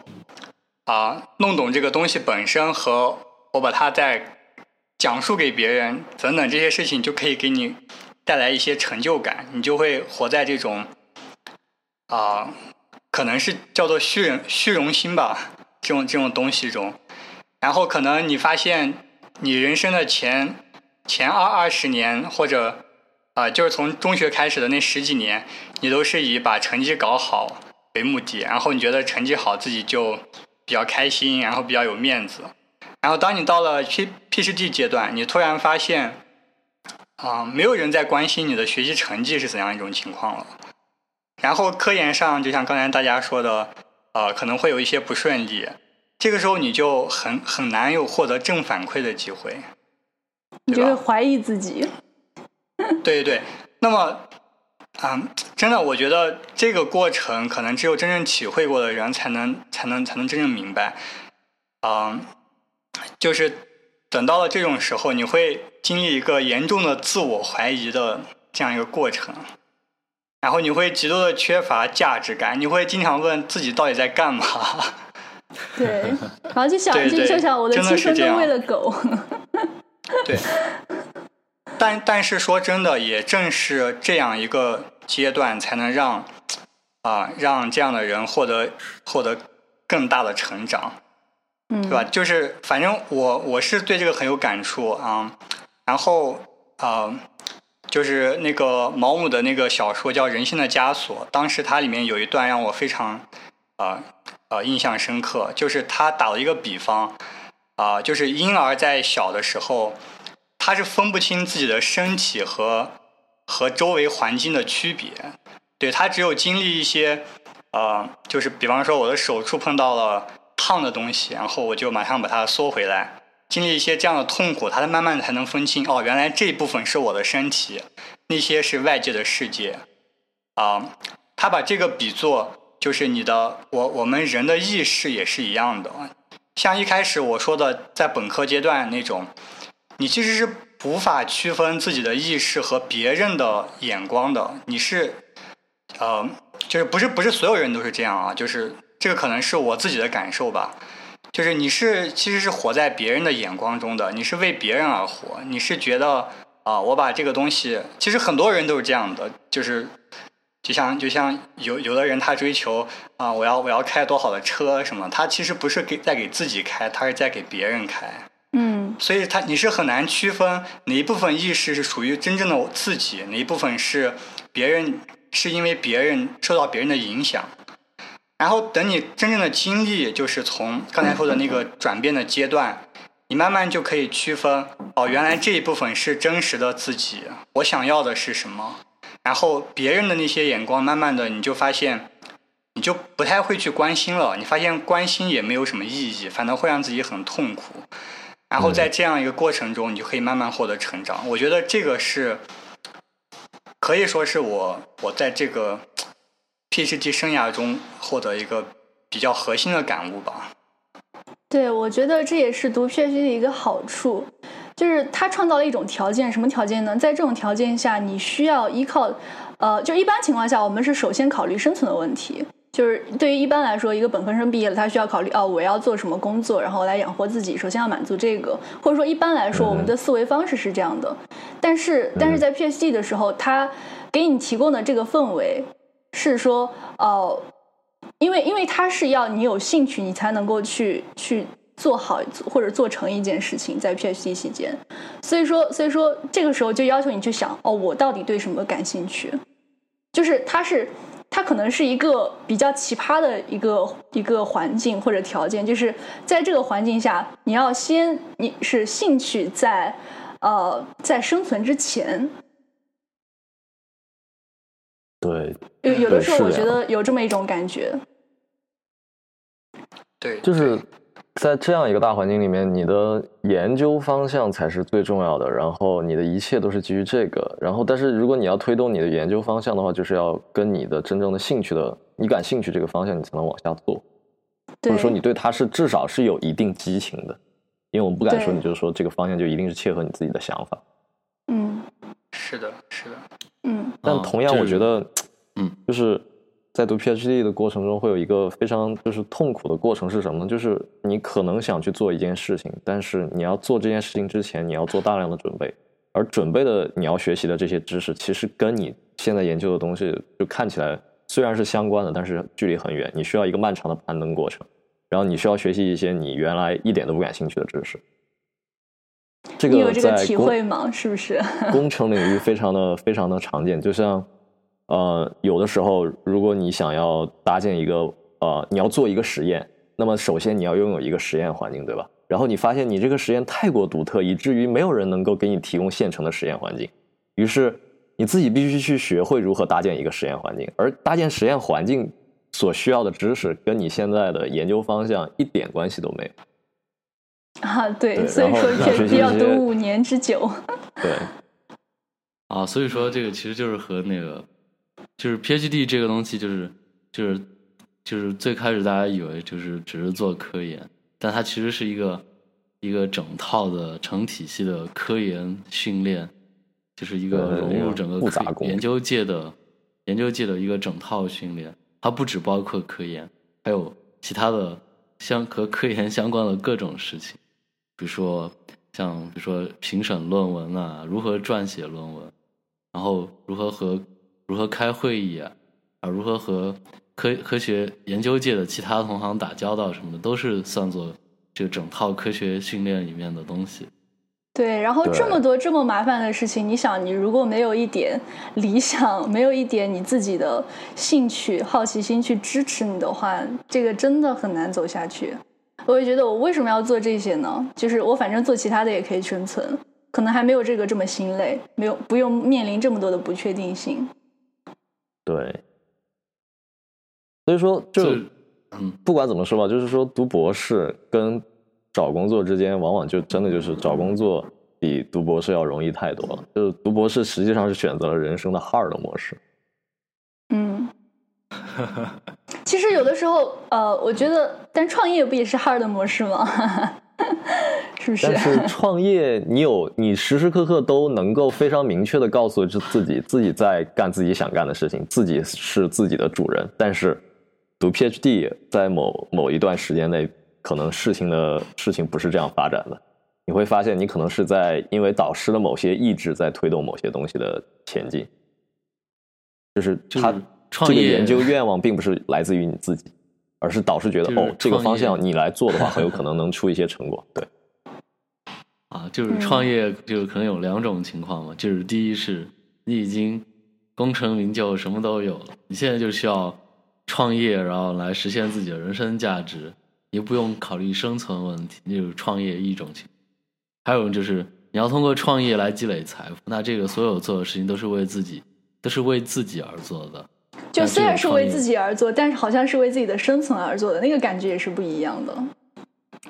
啊，弄懂这个东西本身和我把它再讲述给别人等等这些事情，就可以给你带来一些成就感，你就会活在这种啊，可能是叫做虚虚荣心吧，这种这种东西中，然后可能你发现。你人生的前前二二十年，或者啊，就是从中学开始的那十几年，你都是以把成绩搞好为目的，然后你觉得成绩好自己就比较开心，然后比较有面子。然后当你到了 P P C D 阶段，你突然发现啊，没有人在关心你的学习成绩是怎样一种情况了。然后科研上，就像刚才大家说的，呃，可能会有一些不顺利。这个时候你就很很难有获得正反馈的机会，你就会怀疑自己。对 对对，那么啊，真的，我觉得这个过程可能只有真正体会过的人才能才能才能真正明白。嗯，就是等到了这种时候，你会经历一个严重的自我怀疑的这样一个过程，然后你会极度的缺乏价值感，你会经常问自己到底在干嘛。对，然后就想就就想我的青春都为了狗。对，但但是说真的，也正是这样一个阶段，才能让啊让这样的人获得获得更大的成长，嗯，对吧？就是反正我我是对这个很有感触啊。然后啊，就是那个毛姆的那个小说叫《人性的枷锁》，当时它里面有一段让我非常啊。呃，印象深刻，就是他打了一个比方，啊，就是婴儿在小的时候，他是分不清自己的身体和和周围环境的区别，对他只有经历一些，呃，就是比方说我的手触碰到了烫的东西，然后我就马上把它缩回来，经历一些这样的痛苦，他才慢慢才能分清，哦，原来这部分是我的身体，那些是外界的世界，啊，他把这个比作。就是你的，我我们人的意识也是一样的。像一开始我说的，在本科阶段那种，你其实是无法区分自己的意识和别人的眼光的。你是，呃，就是不是不是所有人都是这样啊？就是这个可能是我自己的感受吧。就是你是其实是活在别人的眼光中的，你是为别人而活。你是觉得啊，我把这个东西，其实很多人都是这样的，就是。就像就像有有的人他追求啊，我要我要开多好的车什么，他其实不是给在给自己开，他是在给别人开。嗯，所以他你是很难区分哪一部分意识是属于真正的我自己，哪一部分是别人是因为别人受到别人的影响。然后等你真正的经历，就是从刚才说的那个转变的阶段，你慢慢就可以区分哦，原来这一部分是真实的自己，我想要的是什么。然后别人的那些眼光，慢慢的你就发现，你就不太会去关心了。你发现关心也没有什么意义，反倒会让自己很痛苦。然后在这样一个过程中，你就可以慢慢获得成长。我觉得这个是可以说是我我在这个 PhD 生涯中获得一个比较核心的感悟吧。对，我觉得这也是读 PhD 的一个好处，就是它创造了一种条件，什么条件呢？在这种条件下，你需要依靠，呃，就一般情况下，我们是首先考虑生存的问题。就是对于一般来说，一个本科生毕业了，他需要考虑哦，我要做什么工作，然后来养活自己。首先要满足这个，或者说一般来说，我们的思维方式是这样的。但是，但是在 PhD 的时候，他给你提供的这个氛围是说，哦，因为因为他是要你有兴趣，你才能够去去做好或者做成一件事情，在 PhD 期间。所以说，所以说这个时候就要求你去想，哦，我到底对什么感兴趣？就是他是。它可能是一个比较奇葩的一个一个环境或者条件，就是在这个环境下，你要先你是兴趣在，呃，在生存之前。对，有有的时候我觉得有这么一种感觉。对，就是。在这样一个大环境里面，你的研究方向才是最重要的，然后你的一切都是基于这个。然后，但是如果你要推动你的研究方向的话，就是要跟你的真正的兴趣的，你感兴趣这个方向，你才能往下做，或者说你对它是至少是有一定激情的。因为我们不敢说，你就是说这个方向就一定是切合你自己的想法。嗯，是的，是的，嗯。但同样，我觉得，嗯，就是。在读 PhD 的过程中，会有一个非常就是痛苦的过程是什么呢？就是你可能想去做一件事情，但是你要做这件事情之前，你要做大量的准备，而准备的你要学习的这些知识，其实跟你现在研究的东西就看起来虽然是相关的，但是距离很远。你需要一个漫长的攀登过程，然后你需要学习一些你原来一点都不感兴趣的知识。这个你有这个体会吗？是不是？工程领域非常的非常的常见，就像。呃，有的时候，如果你想要搭建一个呃，你要做一个实验，那么首先你要拥有一个实验环境，对吧？然后你发现你这个实验太过独特，以至于没有人能够给你提供现成的实验环境，于是你自己必须去学会如何搭建一个实验环境。而搭建实验环境所需要的知识，跟你现在的研究方向一点关系都没有。啊，对，所以说必要读五年之久。对。啊，所以说这个其实就是和那个。就是 PhD 这个东西，就是就是就是最开始大家以为就是只是做科研，但它其实是一个一个整套的成体系的科研训练，就是一个融入整个研究界的研究界的一个整套训练。它不只包括科研，还有其他的相和科研相关的各种事情，比如说像比如说评审论文啊，如何撰写论文，然后如何和如何开会议啊？啊，如何和科科学研究界的其他同行打交道什么的，都是算作这整套科学训练里面的东西。对，然后这么多这么麻烦的事情，你想，你如果没有一点理想，没有一点你自己的兴趣、好奇心去支持你的话，这个真的很难走下去。我也觉得，我为什么要做这些呢？就是我反正做其他的也可以生存，可能还没有这个这么心累，没有不用面临这么多的不确定性。对，所以说就，不管怎么说吧，就是说读博士跟找工作之间，往往就真的就是找工作比读博士要容易太多了。就是读博士实际上是选择了人生的 hard 模式。嗯，其实有的时候，呃，我觉得，但创业不也是 hard 模式吗？是不是？但是创业，你有你时时刻刻都能够非常明确的告诉自己，自己在干自己想干的事情，自己是自己的主人。但是读 PhD，在某某一段时间内，可能事情的事情不是这样发展的。你会发现，你可能是在因为导师的某些意志在推动某些东西的前进。就是他这个研究愿望并不是来自于你自己。而是导师觉得哦，这个方向你来做的话，很有可能能出一些成果。对，啊，就是创业，就可能有两种情况嘛。就是第一是，你已经功成名就，什么都有了，你现在就需要创业，然后来实现自己的人生价值，你不用考虑生存问题，就是创业一种情。还有就是你要通过创业来积累财富，那这个所有做的事情都是为自己，都是为自己而做的。就虽然是为自己而做，但是好像是为自己的生存而做的那个感觉也是不一样的。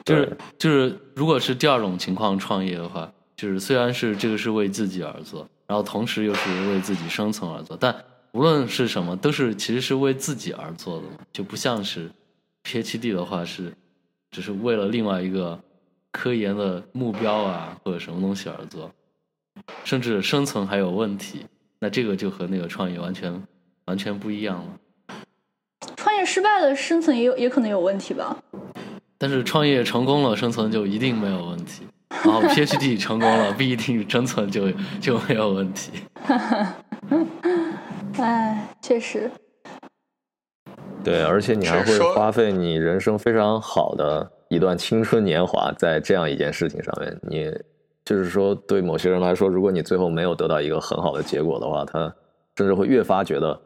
就是就是，如果是第二种情况创业的话，就是虽然是这个是为自己而做，然后同时又是为自己生存而做，但无论是什么，都是其实是为自己而做的嘛，就不像是 PhD 的话是只是为了另外一个科研的目标啊或者什么东西而做，甚至生存还有问题，那这个就和那个创业完全完全不一样了。创业失败了，生存也有也可能有问题吧？但是创业成功了，生存就一定没有问题。然后 PhD 成功了，不一定生存就就没有问题。哎，确实。对，而且你还会花费你人生非常好的一段青春年华在这样一件事情上面。你就是说，对某些人来说，如果你最后没有得到一个很好的结果的话，他甚至会越发觉得，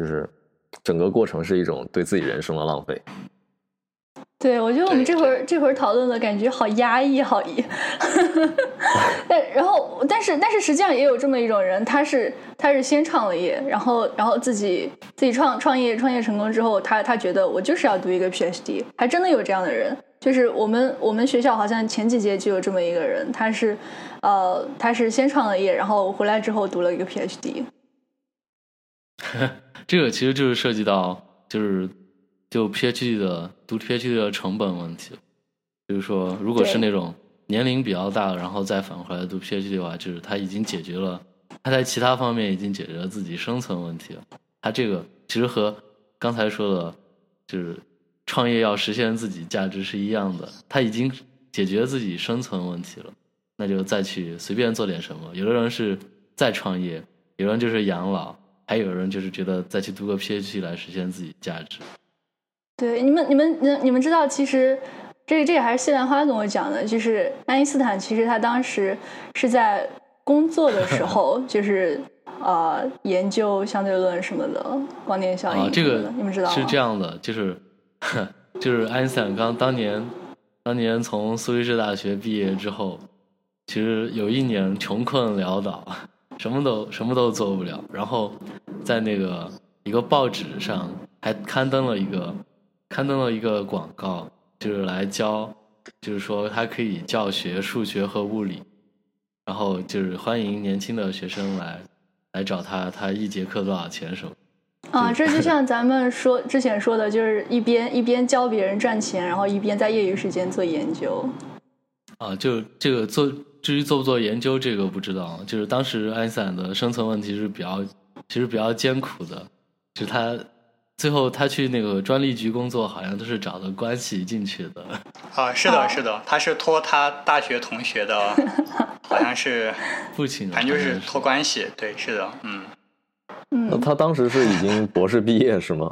就是整个过程是一种对自己人生的浪费。对，我觉得我们这会儿这会儿讨论的感觉好压抑，好抑。但然后，但是但是实际上也有这么一种人，他是他是先创了业，然后然后自己自己创创业创业成功之后，他他觉得我就是要读一个 PhD，还真的有这样的人。就是我们我们学校好像前几届就有这么一个人，他是呃他是先创了业，然后回来之后读了一个 PhD。这个其实就是涉及到就是就 PhD 的读 PhD 的成本问题。就是说，如果是那种年龄比较大，然后再返回来读 PhD 的话，就是他已经解决了他在其他方面已经解决了自己生存问题了。他这个其实和刚才说的，就是创业要实现自己价值是一样的，他已经解决自己生存问题了，那就再去随便做点什么。有的人是再创业，有人就是养老，还有人就是觉得再去读个 PhD 来实现自己价值。对，你们你们你你们知道，其实这这个还是谢兰花跟我讲的，就是爱因斯坦其实他当时是在工作的时候，就是呃研究相对论什么的，光电效应啊，这个你们知道吗？是这样的，就是 就是爱因斯坦刚当年当年从苏黎世大学毕业之后，其实有一年穷困潦倒，什么都什么都做不了，然后在那个一个报纸上还刊登了一个刊登了一个广告，就是来教，就是说他可以教学数学和物理，然后就是欢迎年轻的学生来来找他，他一节课多少钱什么。啊，这就像咱们说之前说的，就是一边一边教别人赚钱，然后一边在业余时间做研究。啊，就这个做，至于做不做研究，这个不知道。就是当时爱因斯坦的生存问题是比较，其实比较艰苦的。就他最后他去那个专利局工作，好像都是找的关系进去的。啊，是的，是的，他是托他大学同学的，好像是，父亲，反正就是托关系。对，是的，嗯，嗯，那他当时是已经博士毕业是吗？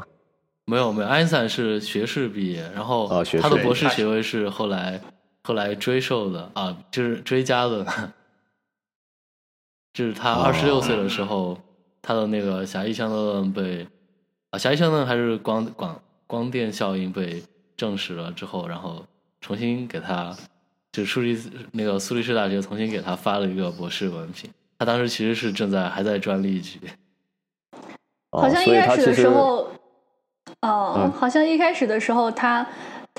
没有没有，爱因斯坦是学士毕业，然后啊学他的博士学位是后来后来追授的啊，就是追加的。就是他哦二十六岁的时候，他的那个狭义相对论被啊，狭义相对论还是光光光电效应被证实了之后，然后重新给他就苏黎那个苏黎世大学重新给他发了一个博士文凭。他当时其实是正在还在专利局。哦好像一开始的时候，呃，嗯好像一开始的时候他，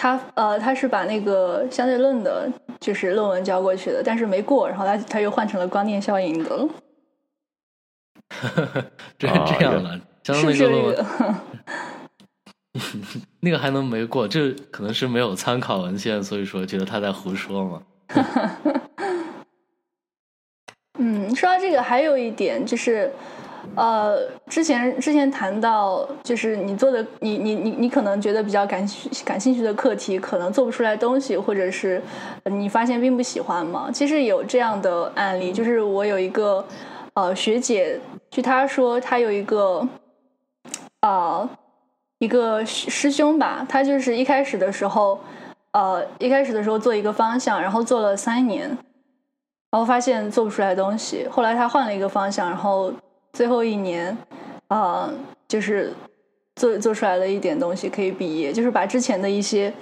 他呃他是把那个相对论的，就是论文交过去的，但是没过，然后他他又换成了光电效应的了，这啊这样的，相当是不是这那个论文个？那个还能没过？这可能是没有参考文献，所以说觉得他在胡说嘛。嗯，说到这个，还有一点就是，呃，之前之前谈到，就是你做的，你你你你可能觉得比较感兴感兴趣的课题，可能做不出来东西，或者是你发现并不喜欢嘛。其实有这样的案例，就是我有一个呃学姐，据她说，她有一个呃一个师师兄吧，他就是一开始的时候，呃一开始的时候做一个方向，然后做了三年。然后发现做不出来东西，后来他换了一个方向，然后最后一年，呃，就是做做出来了一点东西可以毕业，就是把之前的一些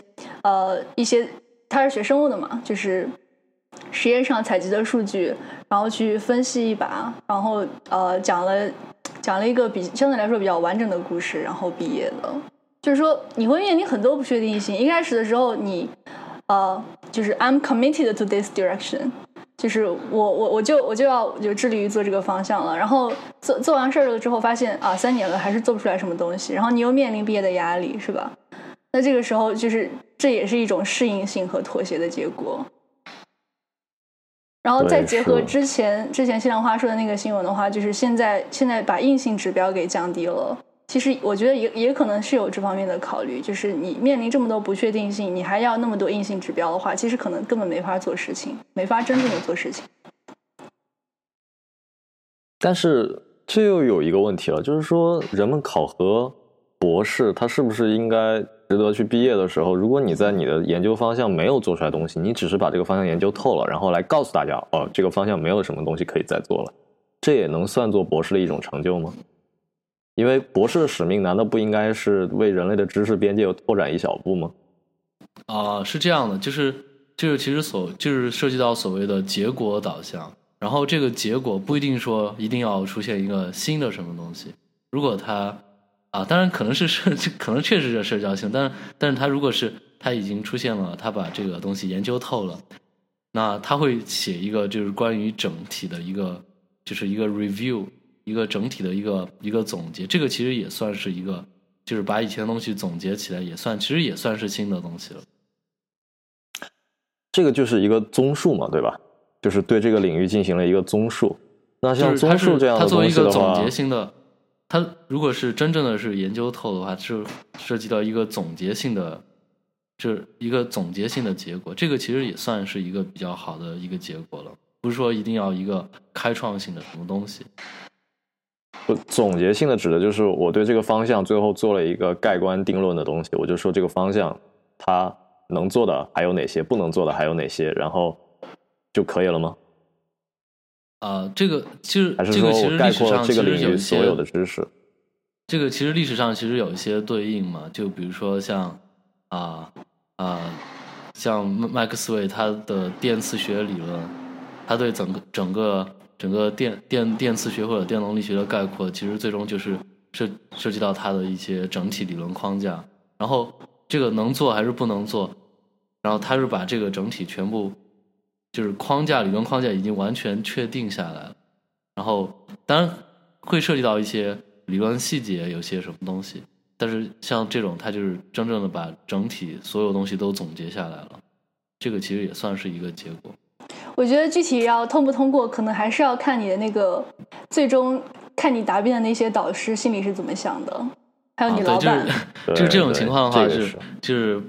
呃一些他是学生物的嘛，就是实验上采集的数据，然后去分析一把，然后呃讲了讲了一个比相对来说比较完整的故事，然后毕业的。就是说你会面临很多不确定性，一开始的时候你呃就是 I'm committed to this direction。就是我我我就我就要就致力于做这个方向了，然后做做完事儿了之后，发现啊三年了还是做不出来什么东西，然后你又面临毕业的压力，是吧？那这个时候就是这也是一种适应性和妥协的结果。然后再结合之前之前西兰花说的那个新闻的话，就是现在现在把硬性指标给降低了。其实我觉得也也可能是有这方面的考虑，就是你面临这么多不确定性，你还要那么多硬性指标的话，其实可能根本没法做事情，没法真正的做事情。但是这又有一个问题了，就是说人们考核博士，他是不是应该值得去毕业的时候，如果你在你的研究方向没有做出来东西，你只是把这个方向研究透了，然后来告诉大家，哦，这个方向没有什么东西可以再做了，这也能算作博士的一种成就吗？因为博士的使命难道不应该是为人类的知识边界拓展一小步吗？啊，是这样的，就是就是其实所就是涉及到所谓的结果导向，然后这个结果不一定说一定要出现一个新的什么东西。如果它啊，当然可能是社，可能确实是社交性，但是但是它如果是它已经出现了，它把这个东西研究透了，那他会写一个就是关于整体的一个就是一个 review。一个整体的一个一个总结，这个其实也算是一个，就是把以前的东西总结起来，也算其实也算是新的东西了。这个就是一个综述嘛，对吧？就是对这个领域进行了一个综述。那像综述这样的东西的话，它作为一个总结性的，它如果是真正的是研究透的话，是涉及到一个总结性的，是一个总结性的结果。这个其实也算是一个比较好的一个结果了，不是说一定要一个开创性的什么东西。总结性的指的就是我对这个方向最后做了一个盖棺定论的东西，我就说这个方向它能做的还有哪些，不能做的还有哪些，然后就可以了吗？啊，这个其实还是说我概括这个领域所有的知识。这个其实历史上其实有一些对应嘛，就比如说像啊啊，像麦克斯韦他的电磁学理论，他对整个整个。整个电电电磁学或者电动力学的概括，其实最终就是涉涉及到它的一些整体理论框架。然后这个能做还是不能做，然后他是把这个整体全部就是框架理论框架已经完全确定下来了。然后当然会涉及到一些理论细节，有些什么东西。但是像这种，它就是真正的把整体所有东西都总结下来了。这个其实也算是一个结果。我觉得具体要通不通过，可能还是要看你的那个最终看你答辩的那些导师心里是怎么想的，还有你老板。就这种情况的话是，就是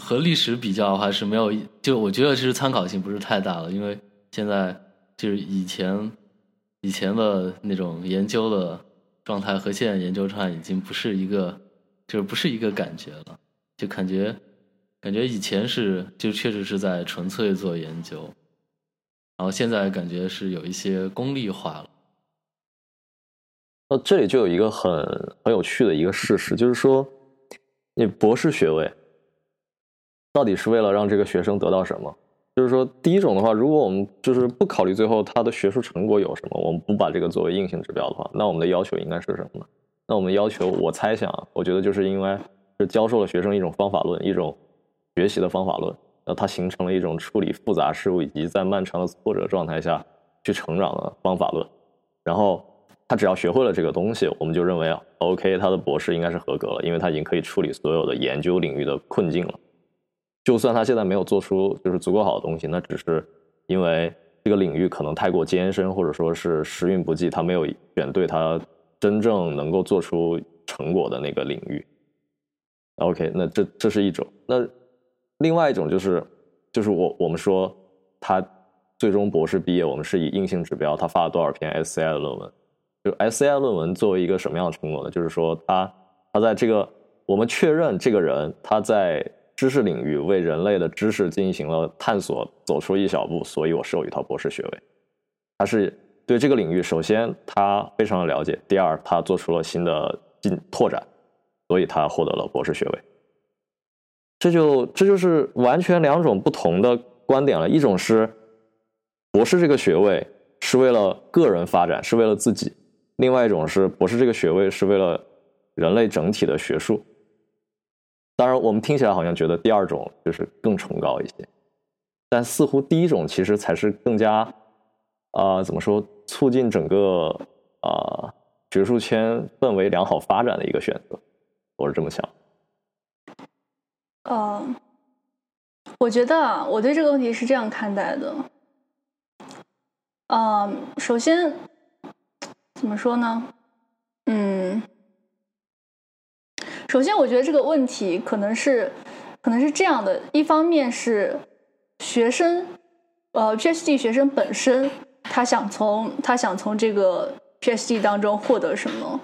和历史比较的话是没有，就我觉得其实参考性不是太大了，因为现在就是以前以前的那种研究的状态和现在研究状态已经不是一个，就是不是一个感觉了，就感觉感觉以前是就确实是在纯粹做研究。然后现在感觉是有一些功利化了。那这里就有一个很很有趣的一个事实，就是说，你博士学位到底是为了让这个学生得到什么？就是说，第一种的话，如果我们就是不考虑最后他的学术成果有什么，我们不把这个作为硬性指标的话，那我们的要求应该是什么呢？那我们要求，我猜想，我觉得就是因为是教授了学生一种方法论，一种学习的方法论。那它形成了一种处理复杂事物以及在漫长的挫折状态下去成长的方法论，然后他只要学会了这个东西，我们就认为啊，OK，他的博士应该是合格了，因为他已经可以处理所有的研究领域的困境了。就算他现在没有做出就是足够好的东西，那只是因为这个领域可能太过艰深，或者说是时运不济，他没有选对他真正能够做出成果的那个领域。OK，那这这是一种那。另外一种就是，就是我我们说他最终博士毕业，我们是以硬性指标，他发了多少篇 SCI 的论文。就 SCI 论文作为一个什么样的成果呢？就是说他他在这个我们确认这个人他在知识领域为人类的知识进行了探索，走出一小步，所以我授予他博士学位。他是对这个领域，首先他非常的了解，第二他做出了新的进拓展，所以他获得了博士学位。这就这就是完全两种不同的观点了。一种是博士这个学位是为了个人发展，是为了自己；另外一种是博士这个学位是为了人类整体的学术。当然，我们听起来好像觉得第二种就是更崇高一些，但似乎第一种其实才是更加啊，怎么说，促进整个啊学术圈氛围良好发展的一个选择。我是这么想。呃，我觉得，我对这个问题是这样看待的。嗯，首先怎么说呢？嗯，首先我觉得这个问题可能是可能是这样的：一方面是学生，呃，PhD 学生本身他想从他想从这个 PhD 当中获得什么，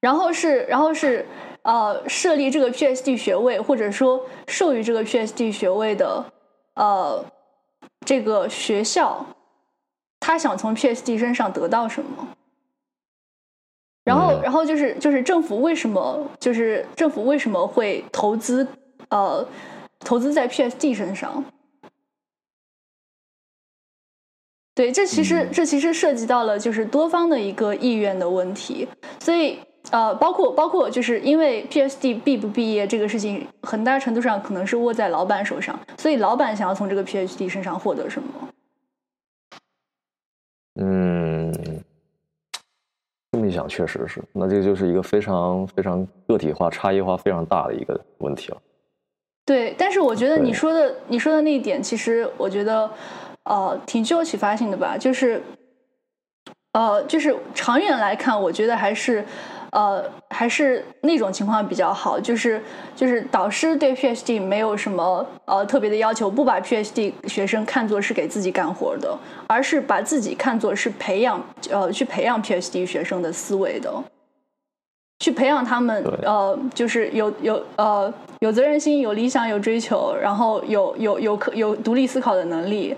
然后是然后是呃设立这个 PhD 学位或者说授予这个 PhD 学位的呃这个学校。他想从 PhD 身上得到什么？然后，然后就是就是政府为什么就是政府为什么会投资呃投资在 PhD 身上？对，这其实这其实涉及到了就是多方的一个意愿的问题，所以呃，包括包括就是因为 PhD 毕不毕业这个事情，很大程度上可能是握在老板手上，所以老板想要从这个 PhD 身上获得什么？嗯，这么一想，确实是。那这就是一个非常非常个体化、差异化非常大的一个问题了。对，但是我觉得你说的你说的那一点，其实我觉得呃挺具有启发性的吧。就是呃，就是长远来看，我觉得还是。呃，还是那种情况比较好，就是就是导师对 PhD 没有什么呃特别的要求，不把 PhD 学生看作是给自己干活的，而是把自己看作是培养呃去培养 PhD 学生的思维的，去培养他们呃就是有有呃有责任心、有理想、有追求，然后有有有可有独立思考的能力。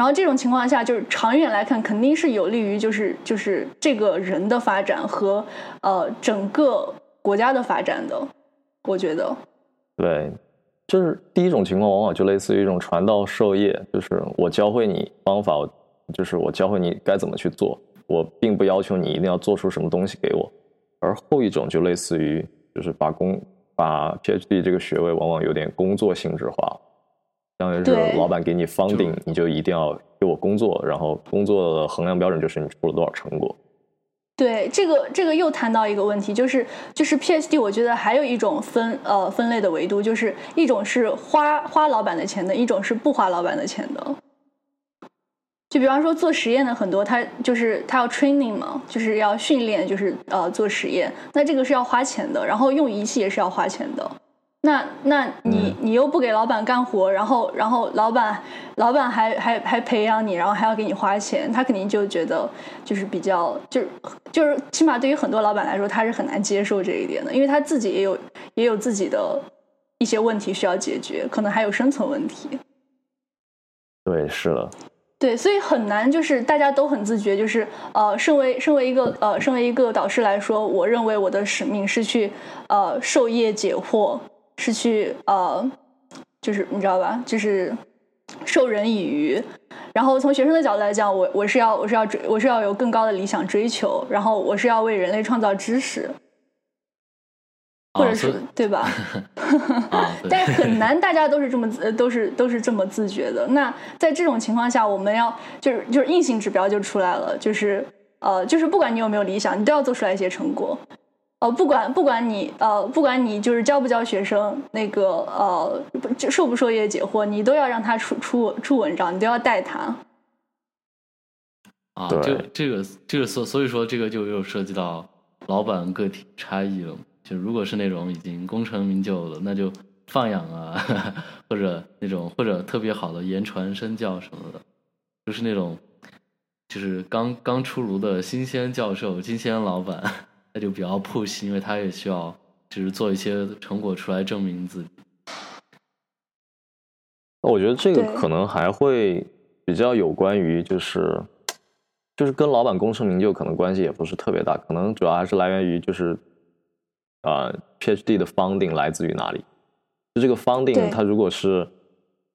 然后这种情况下，就是长远来看，肯定是有利于就是就是这个人的发展和呃整个国家的发展的。我觉得，对，就是第一种情况，往往就类似于一种传道授业，就是我教会你方法，就是我教会你该怎么去做，我并不要求你一定要做出什么东西给我。而后一种就类似于，就是把工把 PhD 这个学位往往有点工作性质化。当然是老板给你 funding，你就一定要给我工作，然后工作的衡量标准就是你出了多少成果。对，这个这个又谈到一个问题，就是就是 PhD，我觉得还有一种分呃分类的维度，就是一种是花花老板的钱的，一种是不花老板的钱的。就比方说做实验的很多，他就是他要 training 嘛，就是要训练，就是呃做实验，那这个是要花钱的，然后用仪器也是要花钱的。那那你你又不给老板干活，然后然后老板老板还还还培养你，然后还要给你花钱，他肯定就觉得就是比较就是就是起码对于很多老板来说，他是很难接受这一点的，因为他自己也有也有自己的一些问题需要解决，可能还有生存问题。对，是了。对，所以很难，就是大家都很自觉，就是呃，身为身为一个呃，身为一个导师来说，我认为我的使命是去呃授业解惑。是去呃，就是你知道吧，就是授人以渔。然后从学生的角度来讲，我我是要我是要追我是要有更高的理想追求，然后我是要为人类创造知识，或者是对吧？但是很难，大家都是这么都是都是这么自觉的。那在这种情况下，我们要就是就是硬性指标就出来了，就是呃，就是不管你有没有理想，你都要做出来一些成果。呃，不管不管你呃，不管你就是教不教学生，那个呃，授不授业解惑，你都要让他出出出文章，你都要带他。啊，这这个这个所所以说这个就又涉及到老板个体差异了。就如果是那种已经功成名就了，那就放养啊，或者那种或者特别好的言传身教什么的，就是那种就是刚刚出炉的新鲜教授、新鲜老板。那就比较 push，因为他也需要就是做一些成果出来证明自己。我觉得这个可能还会比较有关于就是就是跟老板功成名就可能关系也不是特别大，可能主要还是来源于就是啊 PhD 的 funding 来自于哪里？就这个 funding 它如果是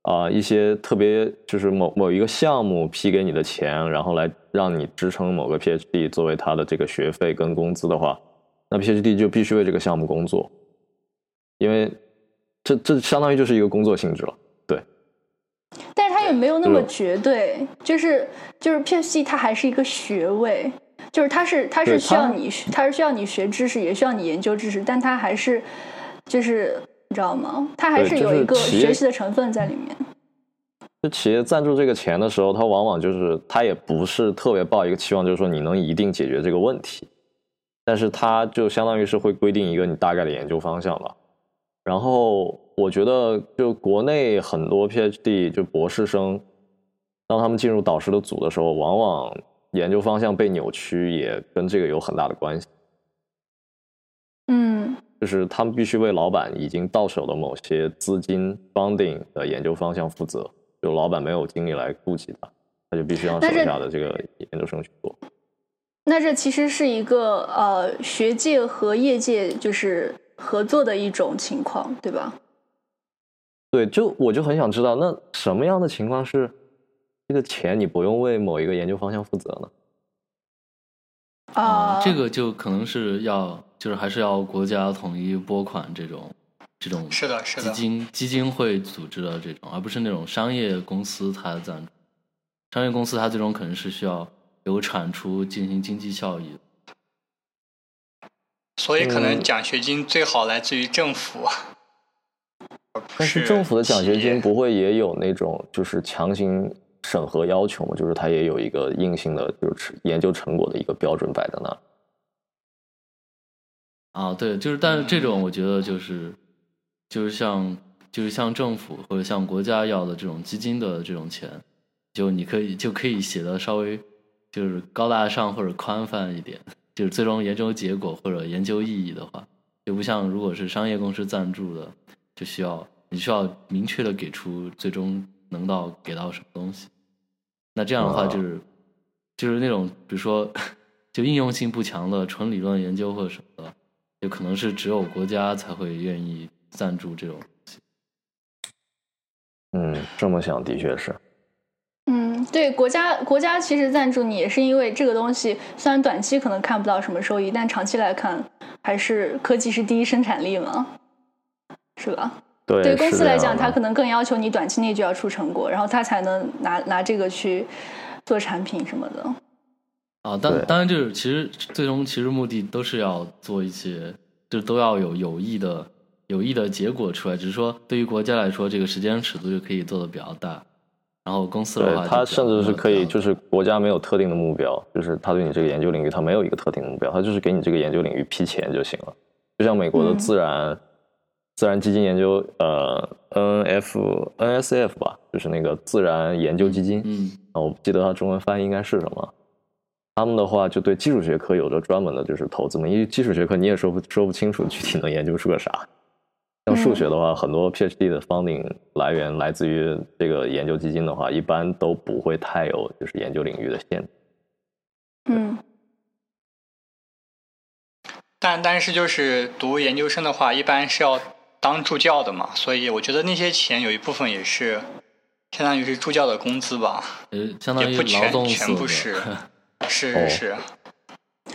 啊一些特别就是某某一个项目批给你的钱，然后来。让你支撑某个 PhD 作为他的这个学费跟工资的话，那 PhD 就必须为这个项目工作，因为这这相当于就是一个工作性质了，对。但是他也没有那么绝对，就是就是 PhD 它还是一个学位，就是它是它是需要你它是需要你学知识，也需要你研究知识，但它还是就是知道吗？它还是是有一个学习的成分在里面。就企业赞助这个钱的时候，他往往就是他也不是特别抱一个期望，就是说你能一定解决这个问题，但是他就相当于是会规定一个你大概的研究方向吧。然后我觉得，就国内很多 PhD 就博士生，当他们进入导师的组的时候，往往研究方向被扭曲，也跟这个有很大的关系。嗯就是他们必须为老板已经到手的某些资金 funding 的研究方向负责，就老板没有精力来顾及他，他就必须让手下的这个研究生去做。那这其实是一个呃学界和业界就是合作的一种情况，对吧？对，就我就很想知道，那什么样的情况是这个钱你不用为某一个研究方向负责呢？啊、这个就可能是要，就是还是要国家统一拨款这种，这种是的是的基金基金会组织的这种，而不是那种商业公司它赞助。商业公司它最终可能是需要有产出进行经济效益。所以可能嗯奖学金最好来自于政府，但是政府的奖学金不会也有那种就是强行审核要求嘛？就是它也有一个硬性的，就是研究成果的一个标准摆在那儿。啊，对，就是，但是这种我觉得就是，就是像就是像政府或者像国家要的这种基金的这种钱，就你可以就可以写的稍微就是高大上或者宽泛一点，就是最终研究结果或者研究意义的话，就不像如果是商业公司赞助的，就需要你需要明确的给出最终能到给到什么东西。那这样的话啊就是、就是那种比如说就应用性不强的纯理论研究或者什么的，就可能是只有国家才会愿意赞助这种东西。嗯，这么想的确是。嗯，对，国家国家其实赞助你也是因为这个东西虽然短期可能看不到什么收益，但长期来看还是科技是第一生产力嘛，是吧？对，对公司来讲，这样的它可能更要求你短期内就要出成果，然后它才能拿拿这个去做产品什么的。啊，当当然就是其实最终其实目的都是要做一些，就都要有有益的有益的结果出来。只是说对于国家来说，这个时间尺度就可以做的比较大，然后公司的对话，它甚至是可以，就是是国家没有特定的目标，就是他对你这个研究领域，它没有一个特定的目标，它就是给你这个研究领域批钱就行了。就像美国的嗯自然、自然基金研究，呃，NF NSF 吧，就是那个自然研究基金，嗯啊，我不记得它中文翻译应该是什么。他们的话就对基础学科有着专门的就是投资嘛，因为基础学科你也说不说不清楚具体能研究出个啥。像数学的话，很多 PhD 的 funding 来源来自于这个研究基金的话，一般都不会太有就是研究领域的限制。嗯但但是就是读研究生的话，一般是要当助教的嘛，所以我觉得那些钱有一部分也是相当于是助教的工资吧，呃，相当于全动。全部是，是哦是是，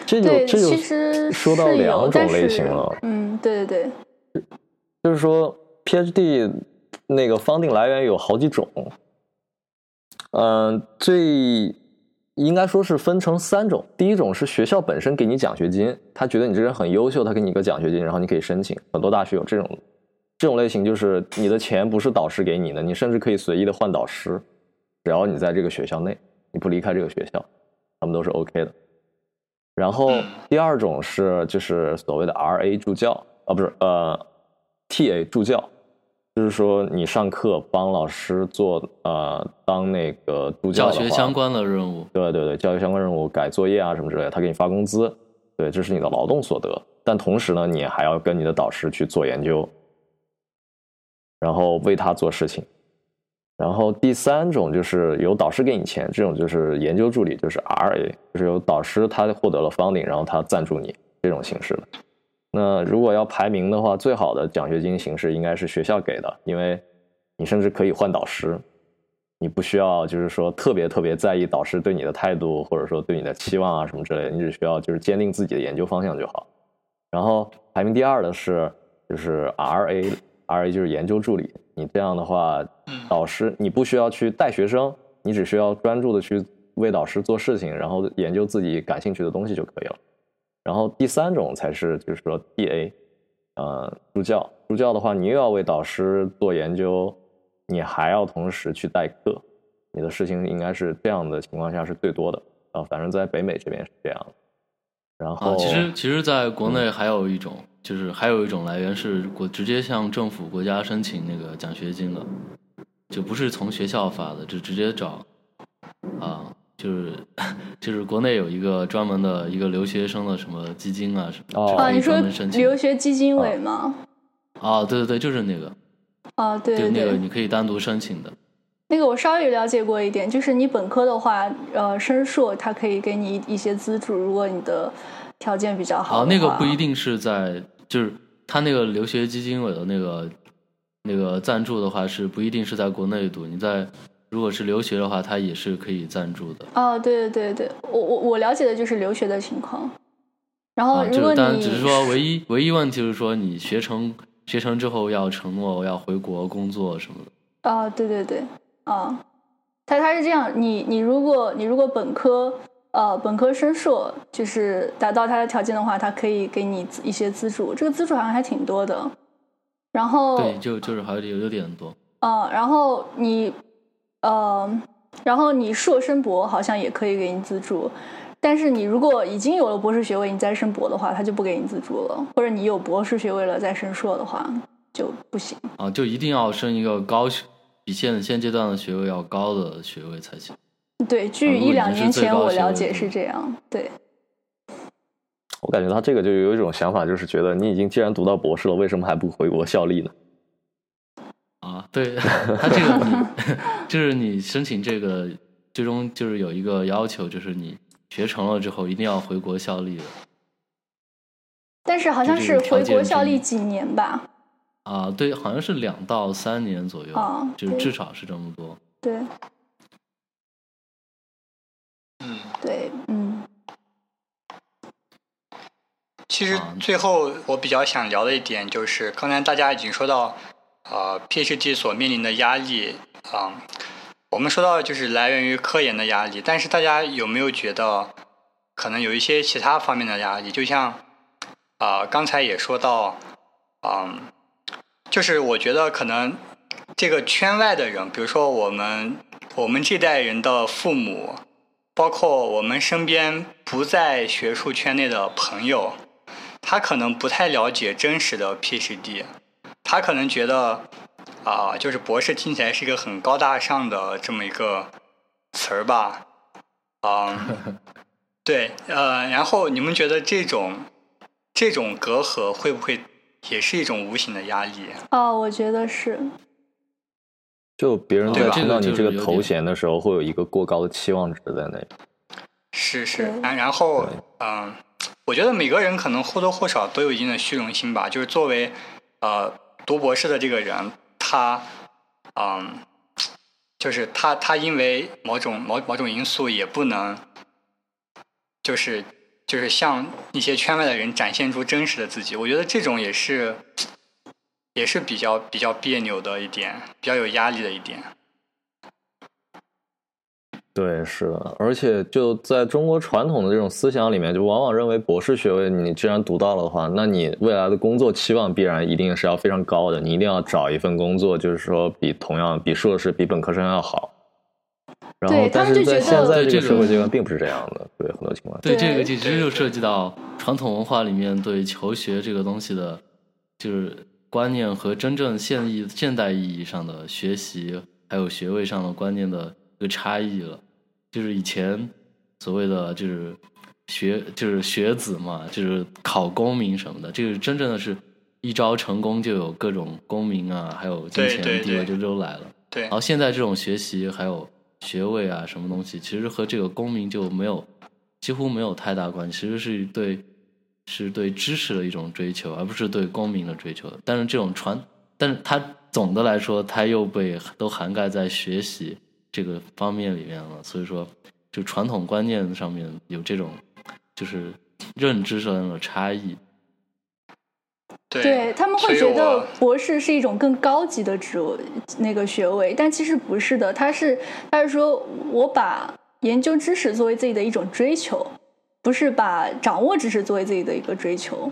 这就，这就其实说到两种类型了，嗯，对对对，就是说 PhD 那个 funding 来源有好几种，嗯、最应该说是分成三种。第一种是学校本身给你奖学金，他觉得你这人很优秀，他给你一个奖学金，然后你可以申请。很多大学有这种这种类型，就是你的钱不是导师给你的，你甚至可以随意的换导师，只要你在这个学校内，你不离开这个学校，他们都是 OK 的。然后嗯第二种是就是所谓的 RA 助教啊，不是呃 TA 助教，就是说你上课帮老师做呃当那个助教教学相关的任务，对对对，教学相关任务、改作业啊什么之类的，他给你发工资，对，这是你的劳动所得。但同时呢，你还要跟你的导师去做研究，然后为他做事情。然后第三种就是由导师给你钱，这种就是研究助理，就是 RA，就是由导师他获得了 funding，然后他赞助你这种形式的。那如果要排名的话，最好的奖学金形式应该是学校给的，因为你甚至可以换导师，你不需要就是说特别特别在意导师对你的态度，或者说对你的期望啊什么之类的，你只需要就是坚定自己的研究方向就好。然后排名第二的是就是 RA RA，RA 就是研究助理。你这样的话，导师你不需要去带学生，你只需要专注的去为导师做事情，然后研究自己感兴趣的东西就可以了。然后第三种才是就是说 DA，呃助教，助教的话你又要为导师做研究，你还要同时去代课，你的事情应该是这样的情况下是最多的啊，反正在北美这边是这样的。然后啊，其实其实在国内还有一种，就是还有一种来源是国直接向政府国家申请那个奖学金的，就不是从学校发的，就直接找啊，就是 就是国内有一个专门的一个留学生的什么基金啊什么，哦啊，就可以你说留学基金委吗？啊，对对对，就是那个，啊，对就对对，那个你可以单独申请的。那个我稍微了解过一点，就是你本科的话，呃，申硕它可以给你一些资助，如果你的条件比较好啊，那个不一定是在，就是他那个留学基金委的那个那个赞助的话，是不一定是在国内读，你在如果是留学的话，他也是可以赞助的。哦，对对对对，我我我了解的就是留学的情况。然后如果你、只是说唯一唯一问题就是说你学成学成之后要承诺要回国工作什么的。啊，对对对，啊，他他是这样，你你如果你如果本科呃本科升硕就是达到他的条件的话，他可以给你一些资助，这个资助好像还挺多的。然后对，就就是还有有有点多。呃，然后你呃，然后你硕升博好像也可以给你资助，但是你如果已经有了博士学位，你再升博的话，他就不给你资助了，或者你有博士学位了再升硕的话就不行。啊，就一定要升一个高学，比现现阶段的学位要高的学位才行。对，啊据一两年前我了解是这样，对。我感觉他这个就有一种想法，就是觉得你已经既然读到博士了，为什么还不回国效力呢？啊，对他这个你 就是你申请这个，最终就是有一个要求，就是你学成了之后一定要回国效力的但是好像是回国效力几年吧？啊。对，好像是两到三年左右，啊就是至少是这么多。对嗯，对，嗯其实啊最后我比较想聊的一点就是，刚才大家已经说到，呃，PhD 所面临的压力啊、我们说到就是来源于科研的压力，但是大家有没有觉得可能有一些其他方面的压力？就像啊、刚才也说到，嗯、就是我觉得可能这个圈外的人，比如说我们我们这代人的父母，包括我们身边不在学术圈内的朋友，他可能不太了解真实的 PhD，他可能觉得啊、就是博士听起来是一个很高大上的这么一个词儿吧，嗯，对，呃，然后你们觉得这种这种隔阂会不会也是一种无形的压力？哦，我觉得是，就别人对吧在听到你这个头衔的时候，会有一个过高的期望值在那里。是是，然然后对嗯，我觉得每个人可能或多或少都有一定的虚荣心吧。就是作为呃读博士的这个人，他嗯，就是他他因为某种某某种因素也不能，就是就是向一些圈外的人展现出真实的自己。我觉得这种也是也是比较比较别扭的一点，比较有压力的一点。对，是的，而且就在中国传统的这种思想里面，就往往认为博士学位你既然读到了的话，那你未来的工作期望必然一定是要非常高的，你一定要找一份工作，就是说比同样比硕士、比本科生要好。然后但是在现在这个社会阶段并不是这样的，对很多情况。对，这个其实就涉及到传统文化里面对求学这个东西的，就是观念和真正现意现代意义上的学习还有学位上的观念的一个差异了。就是以前所谓的就是学就是学子嘛，就是考功名什么的，这个真正的是一朝成功就有各种功名啊，还有金钱地位就都来了。对然后现在这种学习还有学位啊，什么东西，其实和这个功名就没有几乎没有太大关系，其实是对是对知识的一种追求，而不是对功名的追求。但是这种传，但是它总的来说，它又被都涵盖在学习这个方面里面了。所以说，就传统观念上面有这种就是认知上的差异。对对他们会觉得博士是一种更高级的职位那个学位，但其实不是的，他是他是说我把研究知识作为自己的一种追求，不是把掌握知识作为自己的一个追求。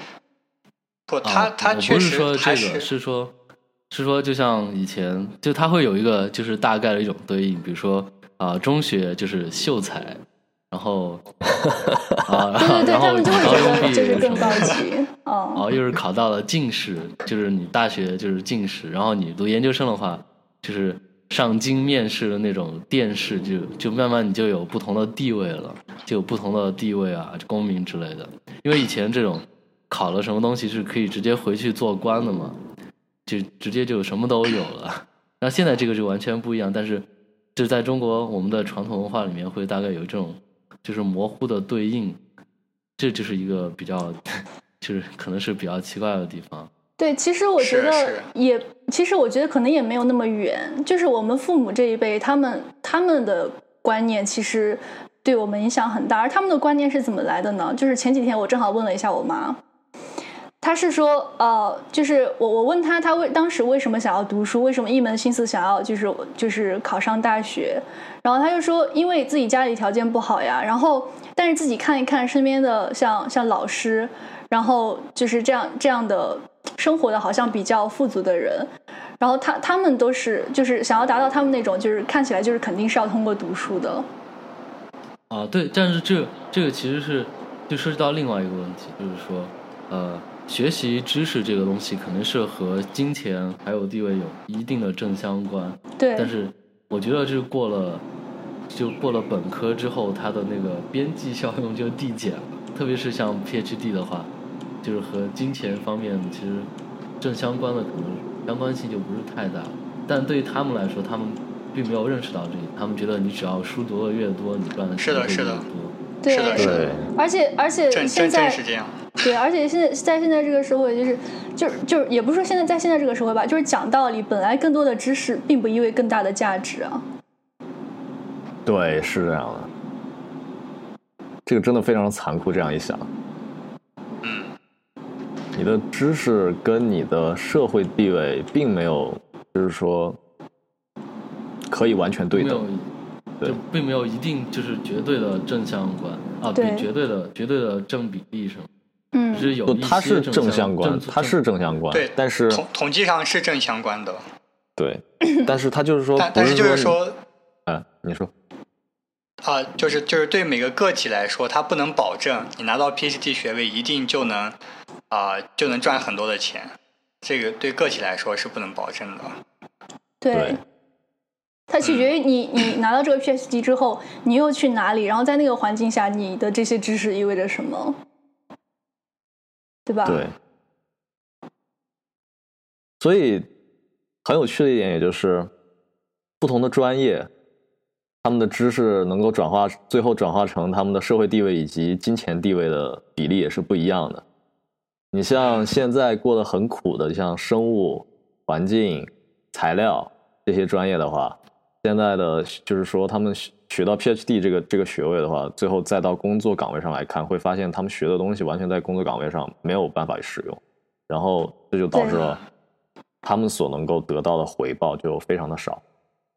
不，他他确实不是说这个，是说，是说就像以前，就他会有一个就是大概的一种对应，比如说啊、中学就是秀才，然后 啊，对对对，然后他们就会高中觉得就是更。高级，嗯，哦，又是考到了进士，就是你大学就是进士，然后你读研究生的话，就是上京面试的那种殿试，就就慢慢你就有不同的地位了，就有不同的地位啊，功名之类的。因为以前这种考了什么东西是可以直接回去做官的嘛，就直接就什么都有了。那现在这个就完全不一样，但是就在中国我们的传统文化里面会大概有这种就是模糊的对应，这就是一个比较就是可能是比较奇怪的地方。对，其实我觉得也，其实我觉得可能也没有那么远。就是我们父母这一辈，他们他们的观念其实对我们影响很大。而他们的观念是怎么来的呢？就是前几天我正好问了一下我妈，他是说，呃，就是我我问他，他为当时为什么想要读书，为什么一门心思想要就是就是考上大学，然后他就说，因为自己家里条件不好呀，然后但是自己看一看身边的像像老师，然后就是这样这样的生活的好像比较富足的人，然后他他们都是就是想要达到他们那种就是看起来就是肯定是要通过读书的，啊，对，但是这这个其实是就涉及到另外一个问题，就是说，呃，学习知识这个东西可能是和金钱还有地位有一定的正相关，对，但是我觉得这过了就过了本科之后，它的那个边际效用就递减了，特别是像 PhD 的话，就是和金钱方面其实正相关的可能相关性就不是太大，但对于他们来说，他们并没有认识到这一点，他们觉得你只要书读的越多，你赚的钱会越是的是的多。对是的是的，而且而且现在正是这样。对，而且现在在现在这个社会，就是就是就是也不是说现在在现在这个社会吧，就是讲道理，本来更多的知识并不意味更大的价值啊。对，是这样的。这个真的非常残酷，这样一想，嗯，你的知识跟你的社会地位并没有，就是说可以完全对等。，对就并没有一定就是绝对的正相关啊，对比绝对的绝对的正比例上，嗯。有不，它是正相关，正它是正相关，对，但是统统计上是正相关的，对，但是它就是说，但但是就是你，说，啊，你说，啊、就是就是对每个个体来说，它不能保证你拿到 PhD 学位一定就能啊、就能赚很多的钱，这个对个体来说是不能保证的。对对，它取决于你你拿到这个 PhD 之后，你又去哪里，然后在那个环境下，你的这些知识意味着什么，对？所以很有趣的一点，也就是不同的专业，他们的知识能够转化，最后转化成他们的社会地位以及金钱地位的比例也是不一样的。你像现在过得很苦的，像生物、环境、材料这些专业的话，现在的就是说他们学学到 PhD 这个这个学位的话，最后再到工作岗位上来看，会发现他们学的东西完全在工作岗位上没有办法使用，然后这就导致了他们所能够得到的回报就非常的少。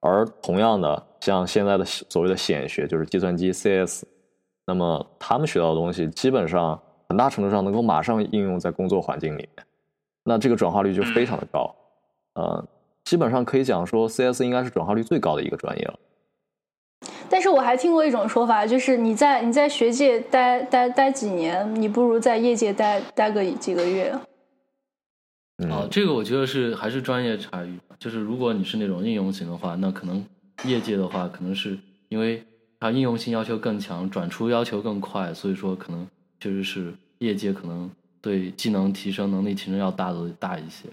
而同样的，像现在的所谓的显学，就是计算机 CS，那么他们学到的东西基本上很大程度上能够马上应用在工作环境里面，那这个转化率就非常的高。呃，基本上可以讲说，CS 应该是转化率最高的一个专业了。但是我还听过一种说法，就是你在你在学界待待待几年，你不如在业界待待个几个月。嗯，啊，这个我觉得是还是专业差异。就是如果你是那种应用型的话，那可能业界的话，可能是因为它应用性要求更强，转出要求更快，所以说可能确实是业界可能对技能提升、能力提升要大的大一些。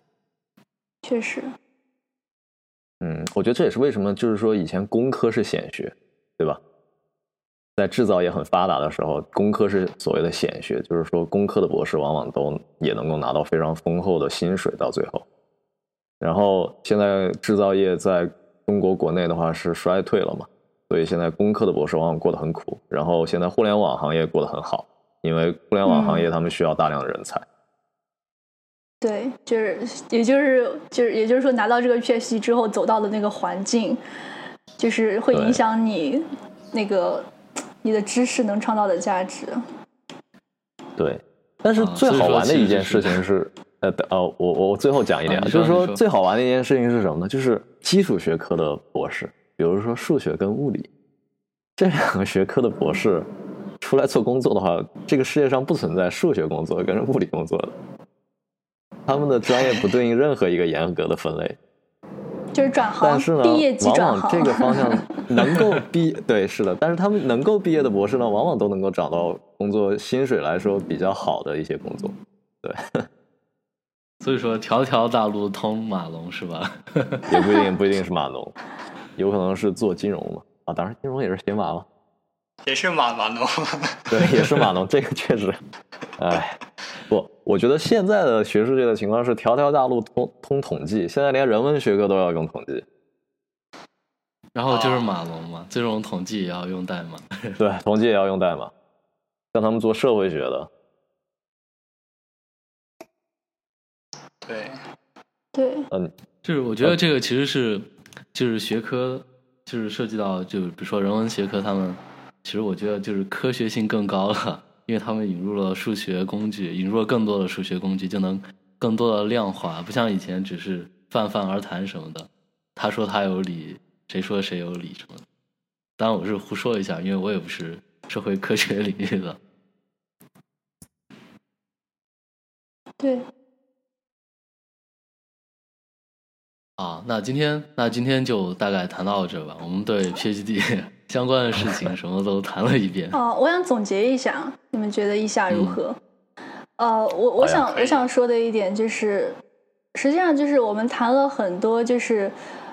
确实，嗯，我觉得这也是为什么，就是说以前工科是显学，对吧？在制造业很发达的时候，工科是所谓的显学，就是说工科的博士往往都也能够拿到非常丰厚的薪水到最后。然后现在制造业在中国国内的话是衰退了嘛，所以现在工科的博士往往过得很苦。然后现在互联网行业过得很好，因为互联网行业他们需要大量的人才。对，就是也就是就是也就是说，拿到这个 PhD 之后，走到的那个环境，就是会影响你那个你的知识能创造的价值。对，但是啊最好玩的一件事情是，呃呃，我我最后讲一点，啊就是说最好玩的一件事情是什么呢？就是基础学科的博士，比如说数学跟物理这两个学科的博士出来做工作的话，这个世界上不存在数学工作跟物理工作的，他们的专业不对应任何一个严格的分类。就是转行，但是呢，毕业即往转行。往这个方向 能够毕，对，是的，但是他们能够毕业的博士呢，往往都能够找到工作，薪水来说比较好的一些工作。对 所以说条条大路通马龙是吧？也不一定不一定是马龙，有可能是做金融嘛。啊，当然金融也是写马了，也是马马龙。对，也是马龙，这个确实，哎，不，我觉得现在的学术界的情况是条条大路通通统计，现在连人文学科都要用统计，然后就是马龙嘛，这种统计也要用代码。对，统计也要用代码，像他们做社会学的，对，对，嗯，就是我觉得这个其实是就是学科，就是涉及到就比如说人文学科，他们其实我觉得就是科学性更高了，因为他们引入了数学工具，引入了更多的数学工具，就能更多的量化，不像以前只是泛泛而谈什么的。他说他有理，谁说谁有理什么的。当然我是胡说一下，因为我也不是社会科学领域的。对，啊，那今天那今天就大概谈到这吧。我们对 PhD 相关的事情 什么都谈了一遍。哦，我想总结一下，你们觉得意下如何？呃，我我想我想说的一点就是，实际上就是我们谈了很多就是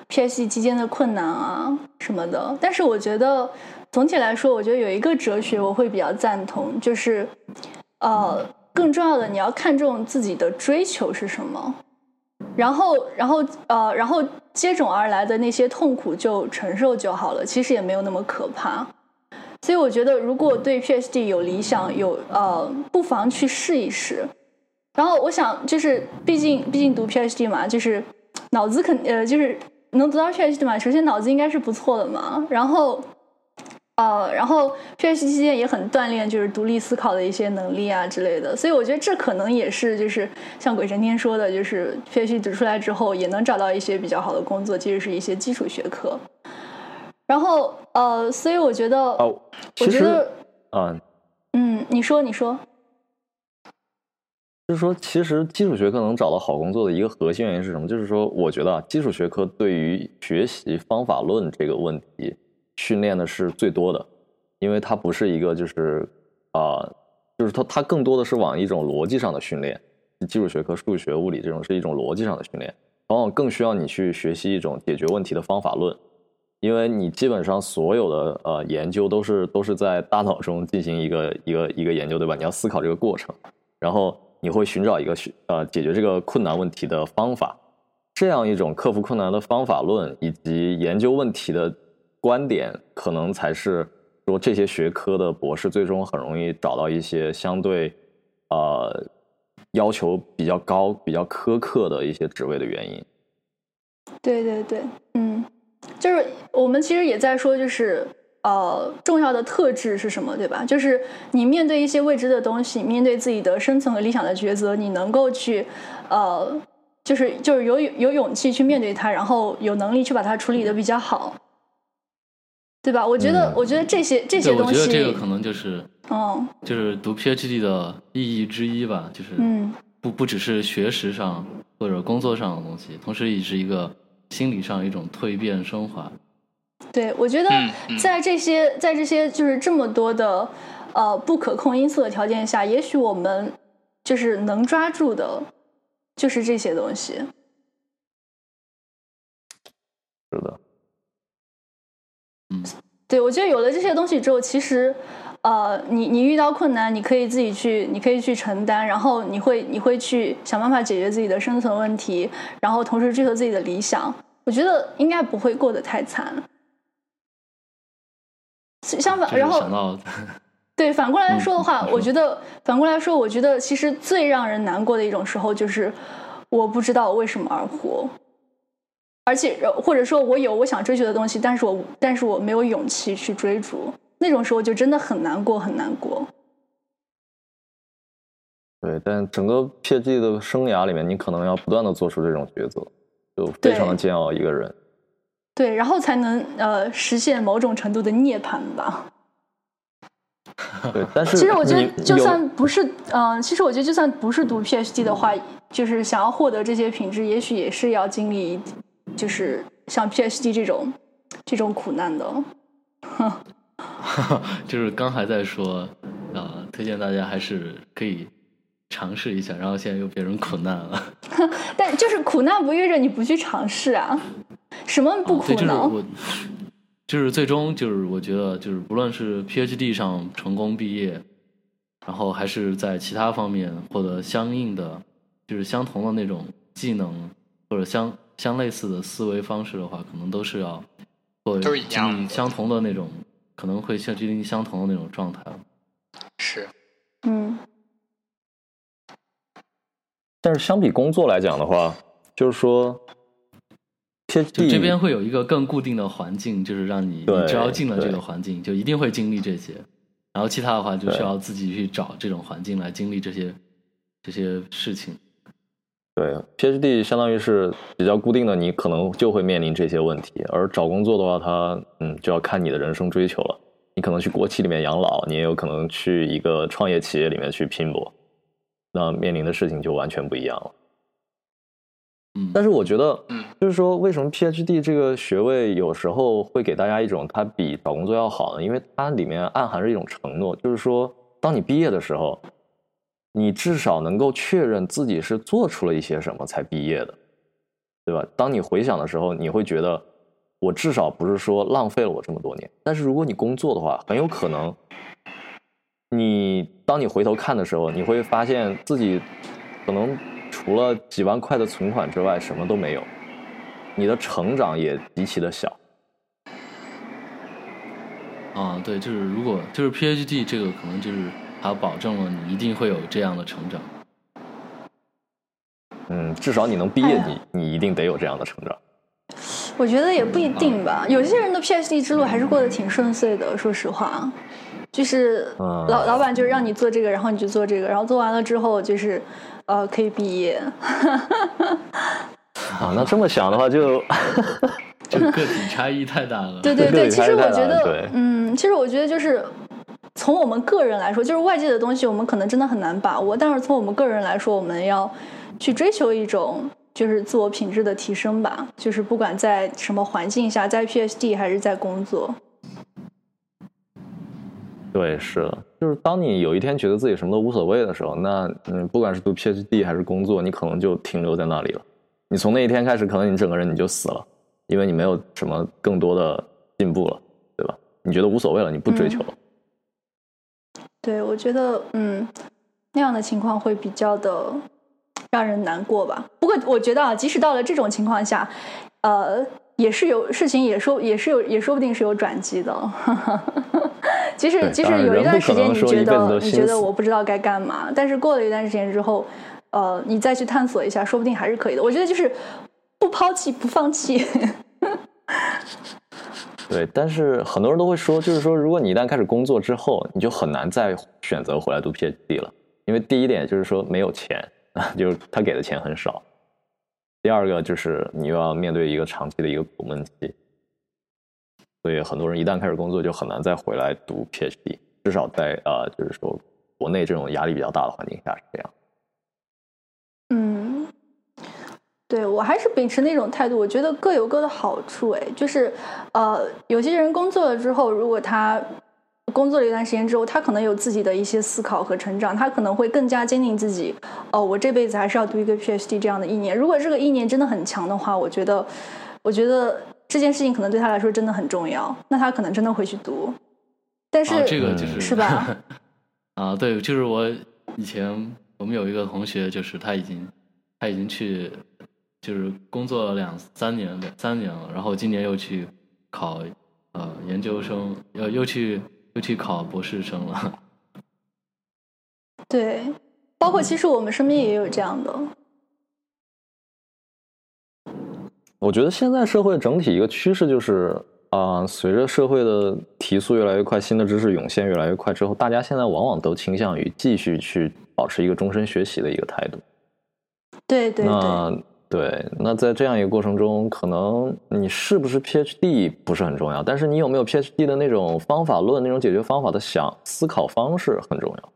PhD 期间的困难啊什么的，但是我觉得总体来说，我觉得有一个哲学我会比较赞同，就是呃，更重要的你要看重自己的追求是什么。然后，然后，呃，然后接踵而来的那些痛苦就承受就好了，其实也没有那么可怕。所以我觉得，如果对 PhD 有理想，有呃，不妨去试一试。然后我想，就是毕竟毕竟读 PhD 嘛，就是脑子肯呃，就是能读到 PhD 嘛，首先脑子应该是不错的嘛。然后呃，然后 PhD 期间也很锻炼，就是独立思考的一些能力啊之类的。所以我觉得这可能也是就是像鬼神天说的，就是 PhD 读出来之后也能找到一些比较好的工作，即使是一些基础学科。然后呃，所以我觉得，哦，我其实觉得，啊，嗯，你说你说，就是说，其实基础学科能找到好工作的一个核心原因是什么？就是说，我觉得啊，基础学科对于学习方法论这个问题训练的是最多的，因为它不是一个就是啊、就是它它更多的是往一种逻辑上的训练。基础学科数学、物理这种是一种逻辑上的训练，往往更需要你去学习一种解决问题的方法论，因为你基本上所有的呃研究都是都是在大脑中进行一个一个一个研究，对吧？你要思考这个过程，然后你会寻找一个学呃解决这个困难问题的方法，这样一种克服困难的方法论以及研究问题的观点，可能才是说这些学科的博士最终很容易找到一些相对呃要求比较高、比较苛刻的一些职位的原因。对对对，嗯，就是我们其实也在说，就是呃，重要的特质是什么，对吧？就是你面对一些未知的东西，面对自己的生存和理想的抉择，你能够去呃，就是就是有有勇气去面对它，然后有能力去把它处理的比较好，对吧？我觉得，嗯我觉得这些这些东西，我觉得这个可能就是嗯就是读 PhD 的意义之一吧，就是嗯，不不只是学识上或者工作上的东西，同时也是一个心理上一种蜕变升华。对，我觉得在这些在这些就是这么多的呃不可控因素的条件下，也许我们就是能抓住的，就是这些东西。是的，对，我觉得有了这些东西之后，其实，呃，你你遇到困难，你可以自己去，你可以去承担，然后你会你会去想办法解决自己的生存问题，然后同时追求自己的理想。我觉得应该不会过得太惨。相反，然后对，反过来嗯说的话，我觉得反过来说，我觉得其实最让人难过的一种时候，就是我不知道为什么而活，而且呃或者说我有我想追求的东西，但是我但是我没有勇气去追逐，那种时候就真的很难过，很难过。对，但整个 PhD 的生涯里面，你可能要不断的做出这种抉择，就非常的煎熬一个人。对，然后才能呃实现某种程度的涅槃吧。对，但是其实我觉得，就算不是嗯、呃其实我觉得就算不是读 PhD 的话，就是想要获得这些品质，也许也是要经历，就是像 PhD 这种这种苦难的。就是刚还在说，啊、推荐大家还是可以尝试一下，然后现在又变成苦难了。但就是苦难不意味着你不去尝试啊，什么不苦哦对，就是呢？我，就是最终就是我觉得就是不论是 PhD 上成功毕业，然后还是在其他方面获得相应的就是相同的那种技能或者相相类似的思维方式的话，可能都是要做都是一经历样相同的那种，可能会像经历相同的那种状态。是，嗯，但是相比工作来讲的话，就是说就这边会有一个更固定的环境，就是让你你只要进了这个环境，就一定会经历这些。然后其他的话，就需要自己去找这种环境来经历这些这些事情。对 PhD 相当于是比较固定的，你可能就会面临这些问题。而找工作的话，它嗯就要看你的人生追求了。你可能去国企里面养老，你也有可能去一个创业企业里面去拼搏，那面临的事情就完全不一样了。嗯，但是我觉得，嗯，就是说，为什么 PhD 这个学位有时候会给大家一种它比找工作要好呢？因为它里面暗含着一种承诺，就是说，当你毕业的时候，你至少能够确认自己是做出了一些什么才毕业的，对吧？当你回想的时候，你会觉得，我至少不是说浪费了我这么多年。但是如果你工作的话，很有可能，你当你回头看的时候，你会发现自己可能除了几万块的存款之外，什么都没有，你的成长也极其的小。啊，对，就是如果就是 PhD 这个，可能就是它保证了你一定会有这样的成长。嗯，至少你能毕业哎，你你一定得有这样的成长。我觉得也不一定吧。有些人的 PhD 之路还是过得挺顺遂的，说实话。就是嗯老老板就是让你做这个，然后你就做这个，然后做完了之后就是呃可以毕业。啊，那这么想的话就，就个体差异太大了。对对对，其实我觉得嗯，其实我觉得就是从我们个人来说，就是外界的东西我们可能真的很难把握，但是从我们个人来说，我们要去追求一种就是自我品质的提升吧，就是不管在什么环境下，在 PhD 还是在工作，对，是的，就是当你有一天觉得自己什么都无所谓的时候，那嗯，不管是读 PhD 还是工作，你可能就停留在那里了。你从那一天开始，可能你整个人你就死了，因为你没有什么更多的进步了，对吧？你觉得无所谓了，你不追求了。对我觉得嗯那样的情况会比较的让人难过吧。不过我觉得啊，即使到了这种情况下，呃，也是有事情也说也是有也说不定是有转机的。即使对即使有一段时间你觉得你觉得我不知道该干嘛，但是过了一段时间之后，呃，你再去探索一下，说不定还是可以的。我觉得就是不抛弃不放弃。对，但是很多人都会说，就是说，如果你一旦开始工作之后，你就很难再选择回来读 PhD 了，因为第一点就是说没有钱，就是他给的钱很少；第二个就是你又要面对一个长期的一个苦闷期，所以很多人一旦开始工作就很难再回来读 PhD，至少在呃，就是说国内这种压力比较大的环境下是这样。嗯，对我还是秉持那种态度，我觉得各有各的好处。哎，就是呃，有些人工作了之后，如果他工作了一段时间之后，他可能有自己的一些思考和成长，他可能会更加坚定自己。哦，我这辈子还是要读一个 PhD 这样的意念。如果这个意念真的很强的话，我觉得，我觉得这件事情可能对他来说真的很重要，那他可能真的会去读。但是，啊，这个就是、嗯是吧？啊，对，就是我以前我们有一个同学，就是他已经他已经去就是工作了两三年两三年了，然后今年又去考呃研究生，又又去又去考博士生了。对，包括其实我们身边也有这样的。我觉得现在社会整体一个趋势就是，啊、随着社会的提速越来越快，新的知识涌现越来越快之后，大家现在往往都倾向于继续去保持一个终身学习的一个态度。对对对，那对，那在这样一个过程中，可能你是不是 PhD 不是很重要，但是你有没有 PhD 的那种方法论、那种解决方法的想思考方式很重要。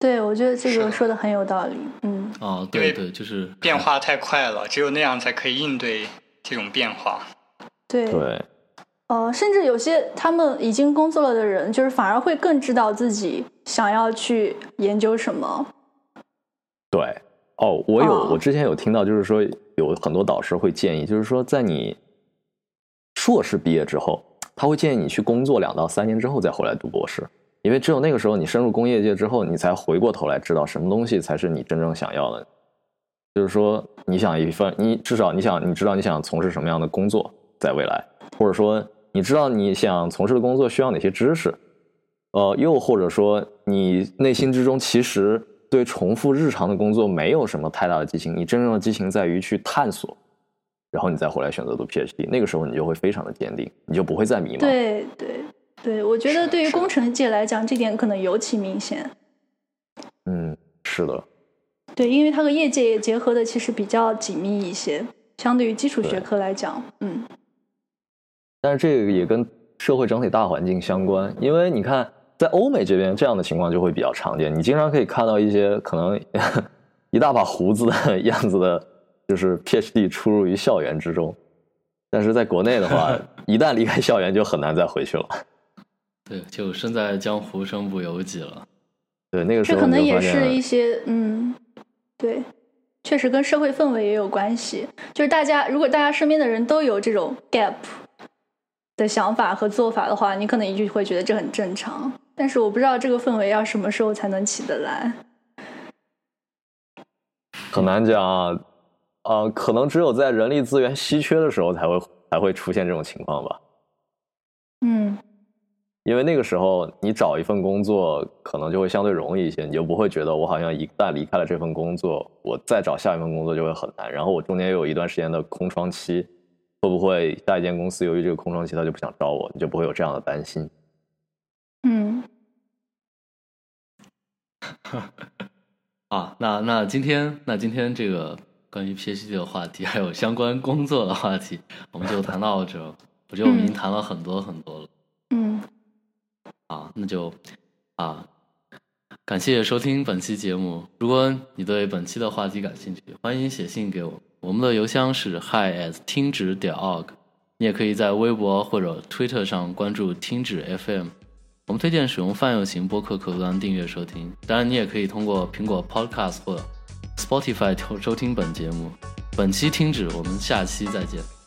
对，我觉得这个说的很有道理。嗯，哦，因为对对，就是变化太快了，只有那样才可以应对这种变化。对，对，呃，甚至有些他们已经工作了的人，就是反而会更知道自己想要去研究什么。对，哦，我有，哦。我之前有听到，就是说有很多导师会建议，就是说在你硕士毕业之后，他会建议你去工作两到三年之后再回来读博士，因为只有那个时候你深入工业界之后，你才回过头来知道什么东西才是你真正想要的。就是说，你想一份，你至少你想，你知道你想从事什么样的工作，在未来，或者说你知道你想从事的工作需要哪些知识，呃，又或者说你内心之中其实对重复日常的工作没有什么太大的激情，你真正的激情在于去探索，然后你再回来选择读 PhD，那个时候你就会非常的坚定，你就不会再迷茫。对对对，我觉得对于工程界来讲，这点可能尤其明显。嗯，是的，对，因为它和业界也结合的其实比较紧密一些，相对于基础学科来讲，嗯，但是这个也跟社会整体大环境相关，因为你看，在欧美这边这样的情况就会比较常见，你经常可以看到一些可能一大把胡子的 样子的，就是 PhD 出入于校园之中，但是在国内的话，一旦离开校园就很难再回去了。对，就身在江湖身不由己了。对，那个时候这可能也是一些，嗯，对，确实跟社会氛围也有关系。就是大家如果大家身边的人都有这种 gap 的想法和做法的话，你可能就会觉得这很正常。但是我不知道这个氛围要什么时候才能起得来。很难讲啊，呃，可能只有在人力资源稀缺的时候才会才会出现这种情况吧。嗯，因为那个时候你找一份工作可能就会相对容易一些，你就不会觉得我好像一旦离开了这份工作，我再找下一份工作就会很难。然后我中间又有一段时间的空窗期，会不会下一间公司由于这个空窗期他就不想招我，你就不会有这样的担心。嗯，啊，那那今天那今天这个关于 PhD 的话题，还有相关工作的话题，我们就谈到这。我觉得我们已经谈了很多很多了。嗯，啊，那就啊，感谢收听本期节目。如果你对本期的话题感兴趣，欢迎写信给我，我们的邮箱是 hi at 听指点 org。你也可以在微博或者推特上关注听指 FM。我们推荐使用泛用型播客客户端订阅收听，当然你也可以通过苹果 Podcast 或 Spotify 收听本节目。本期听止，我们下期再见。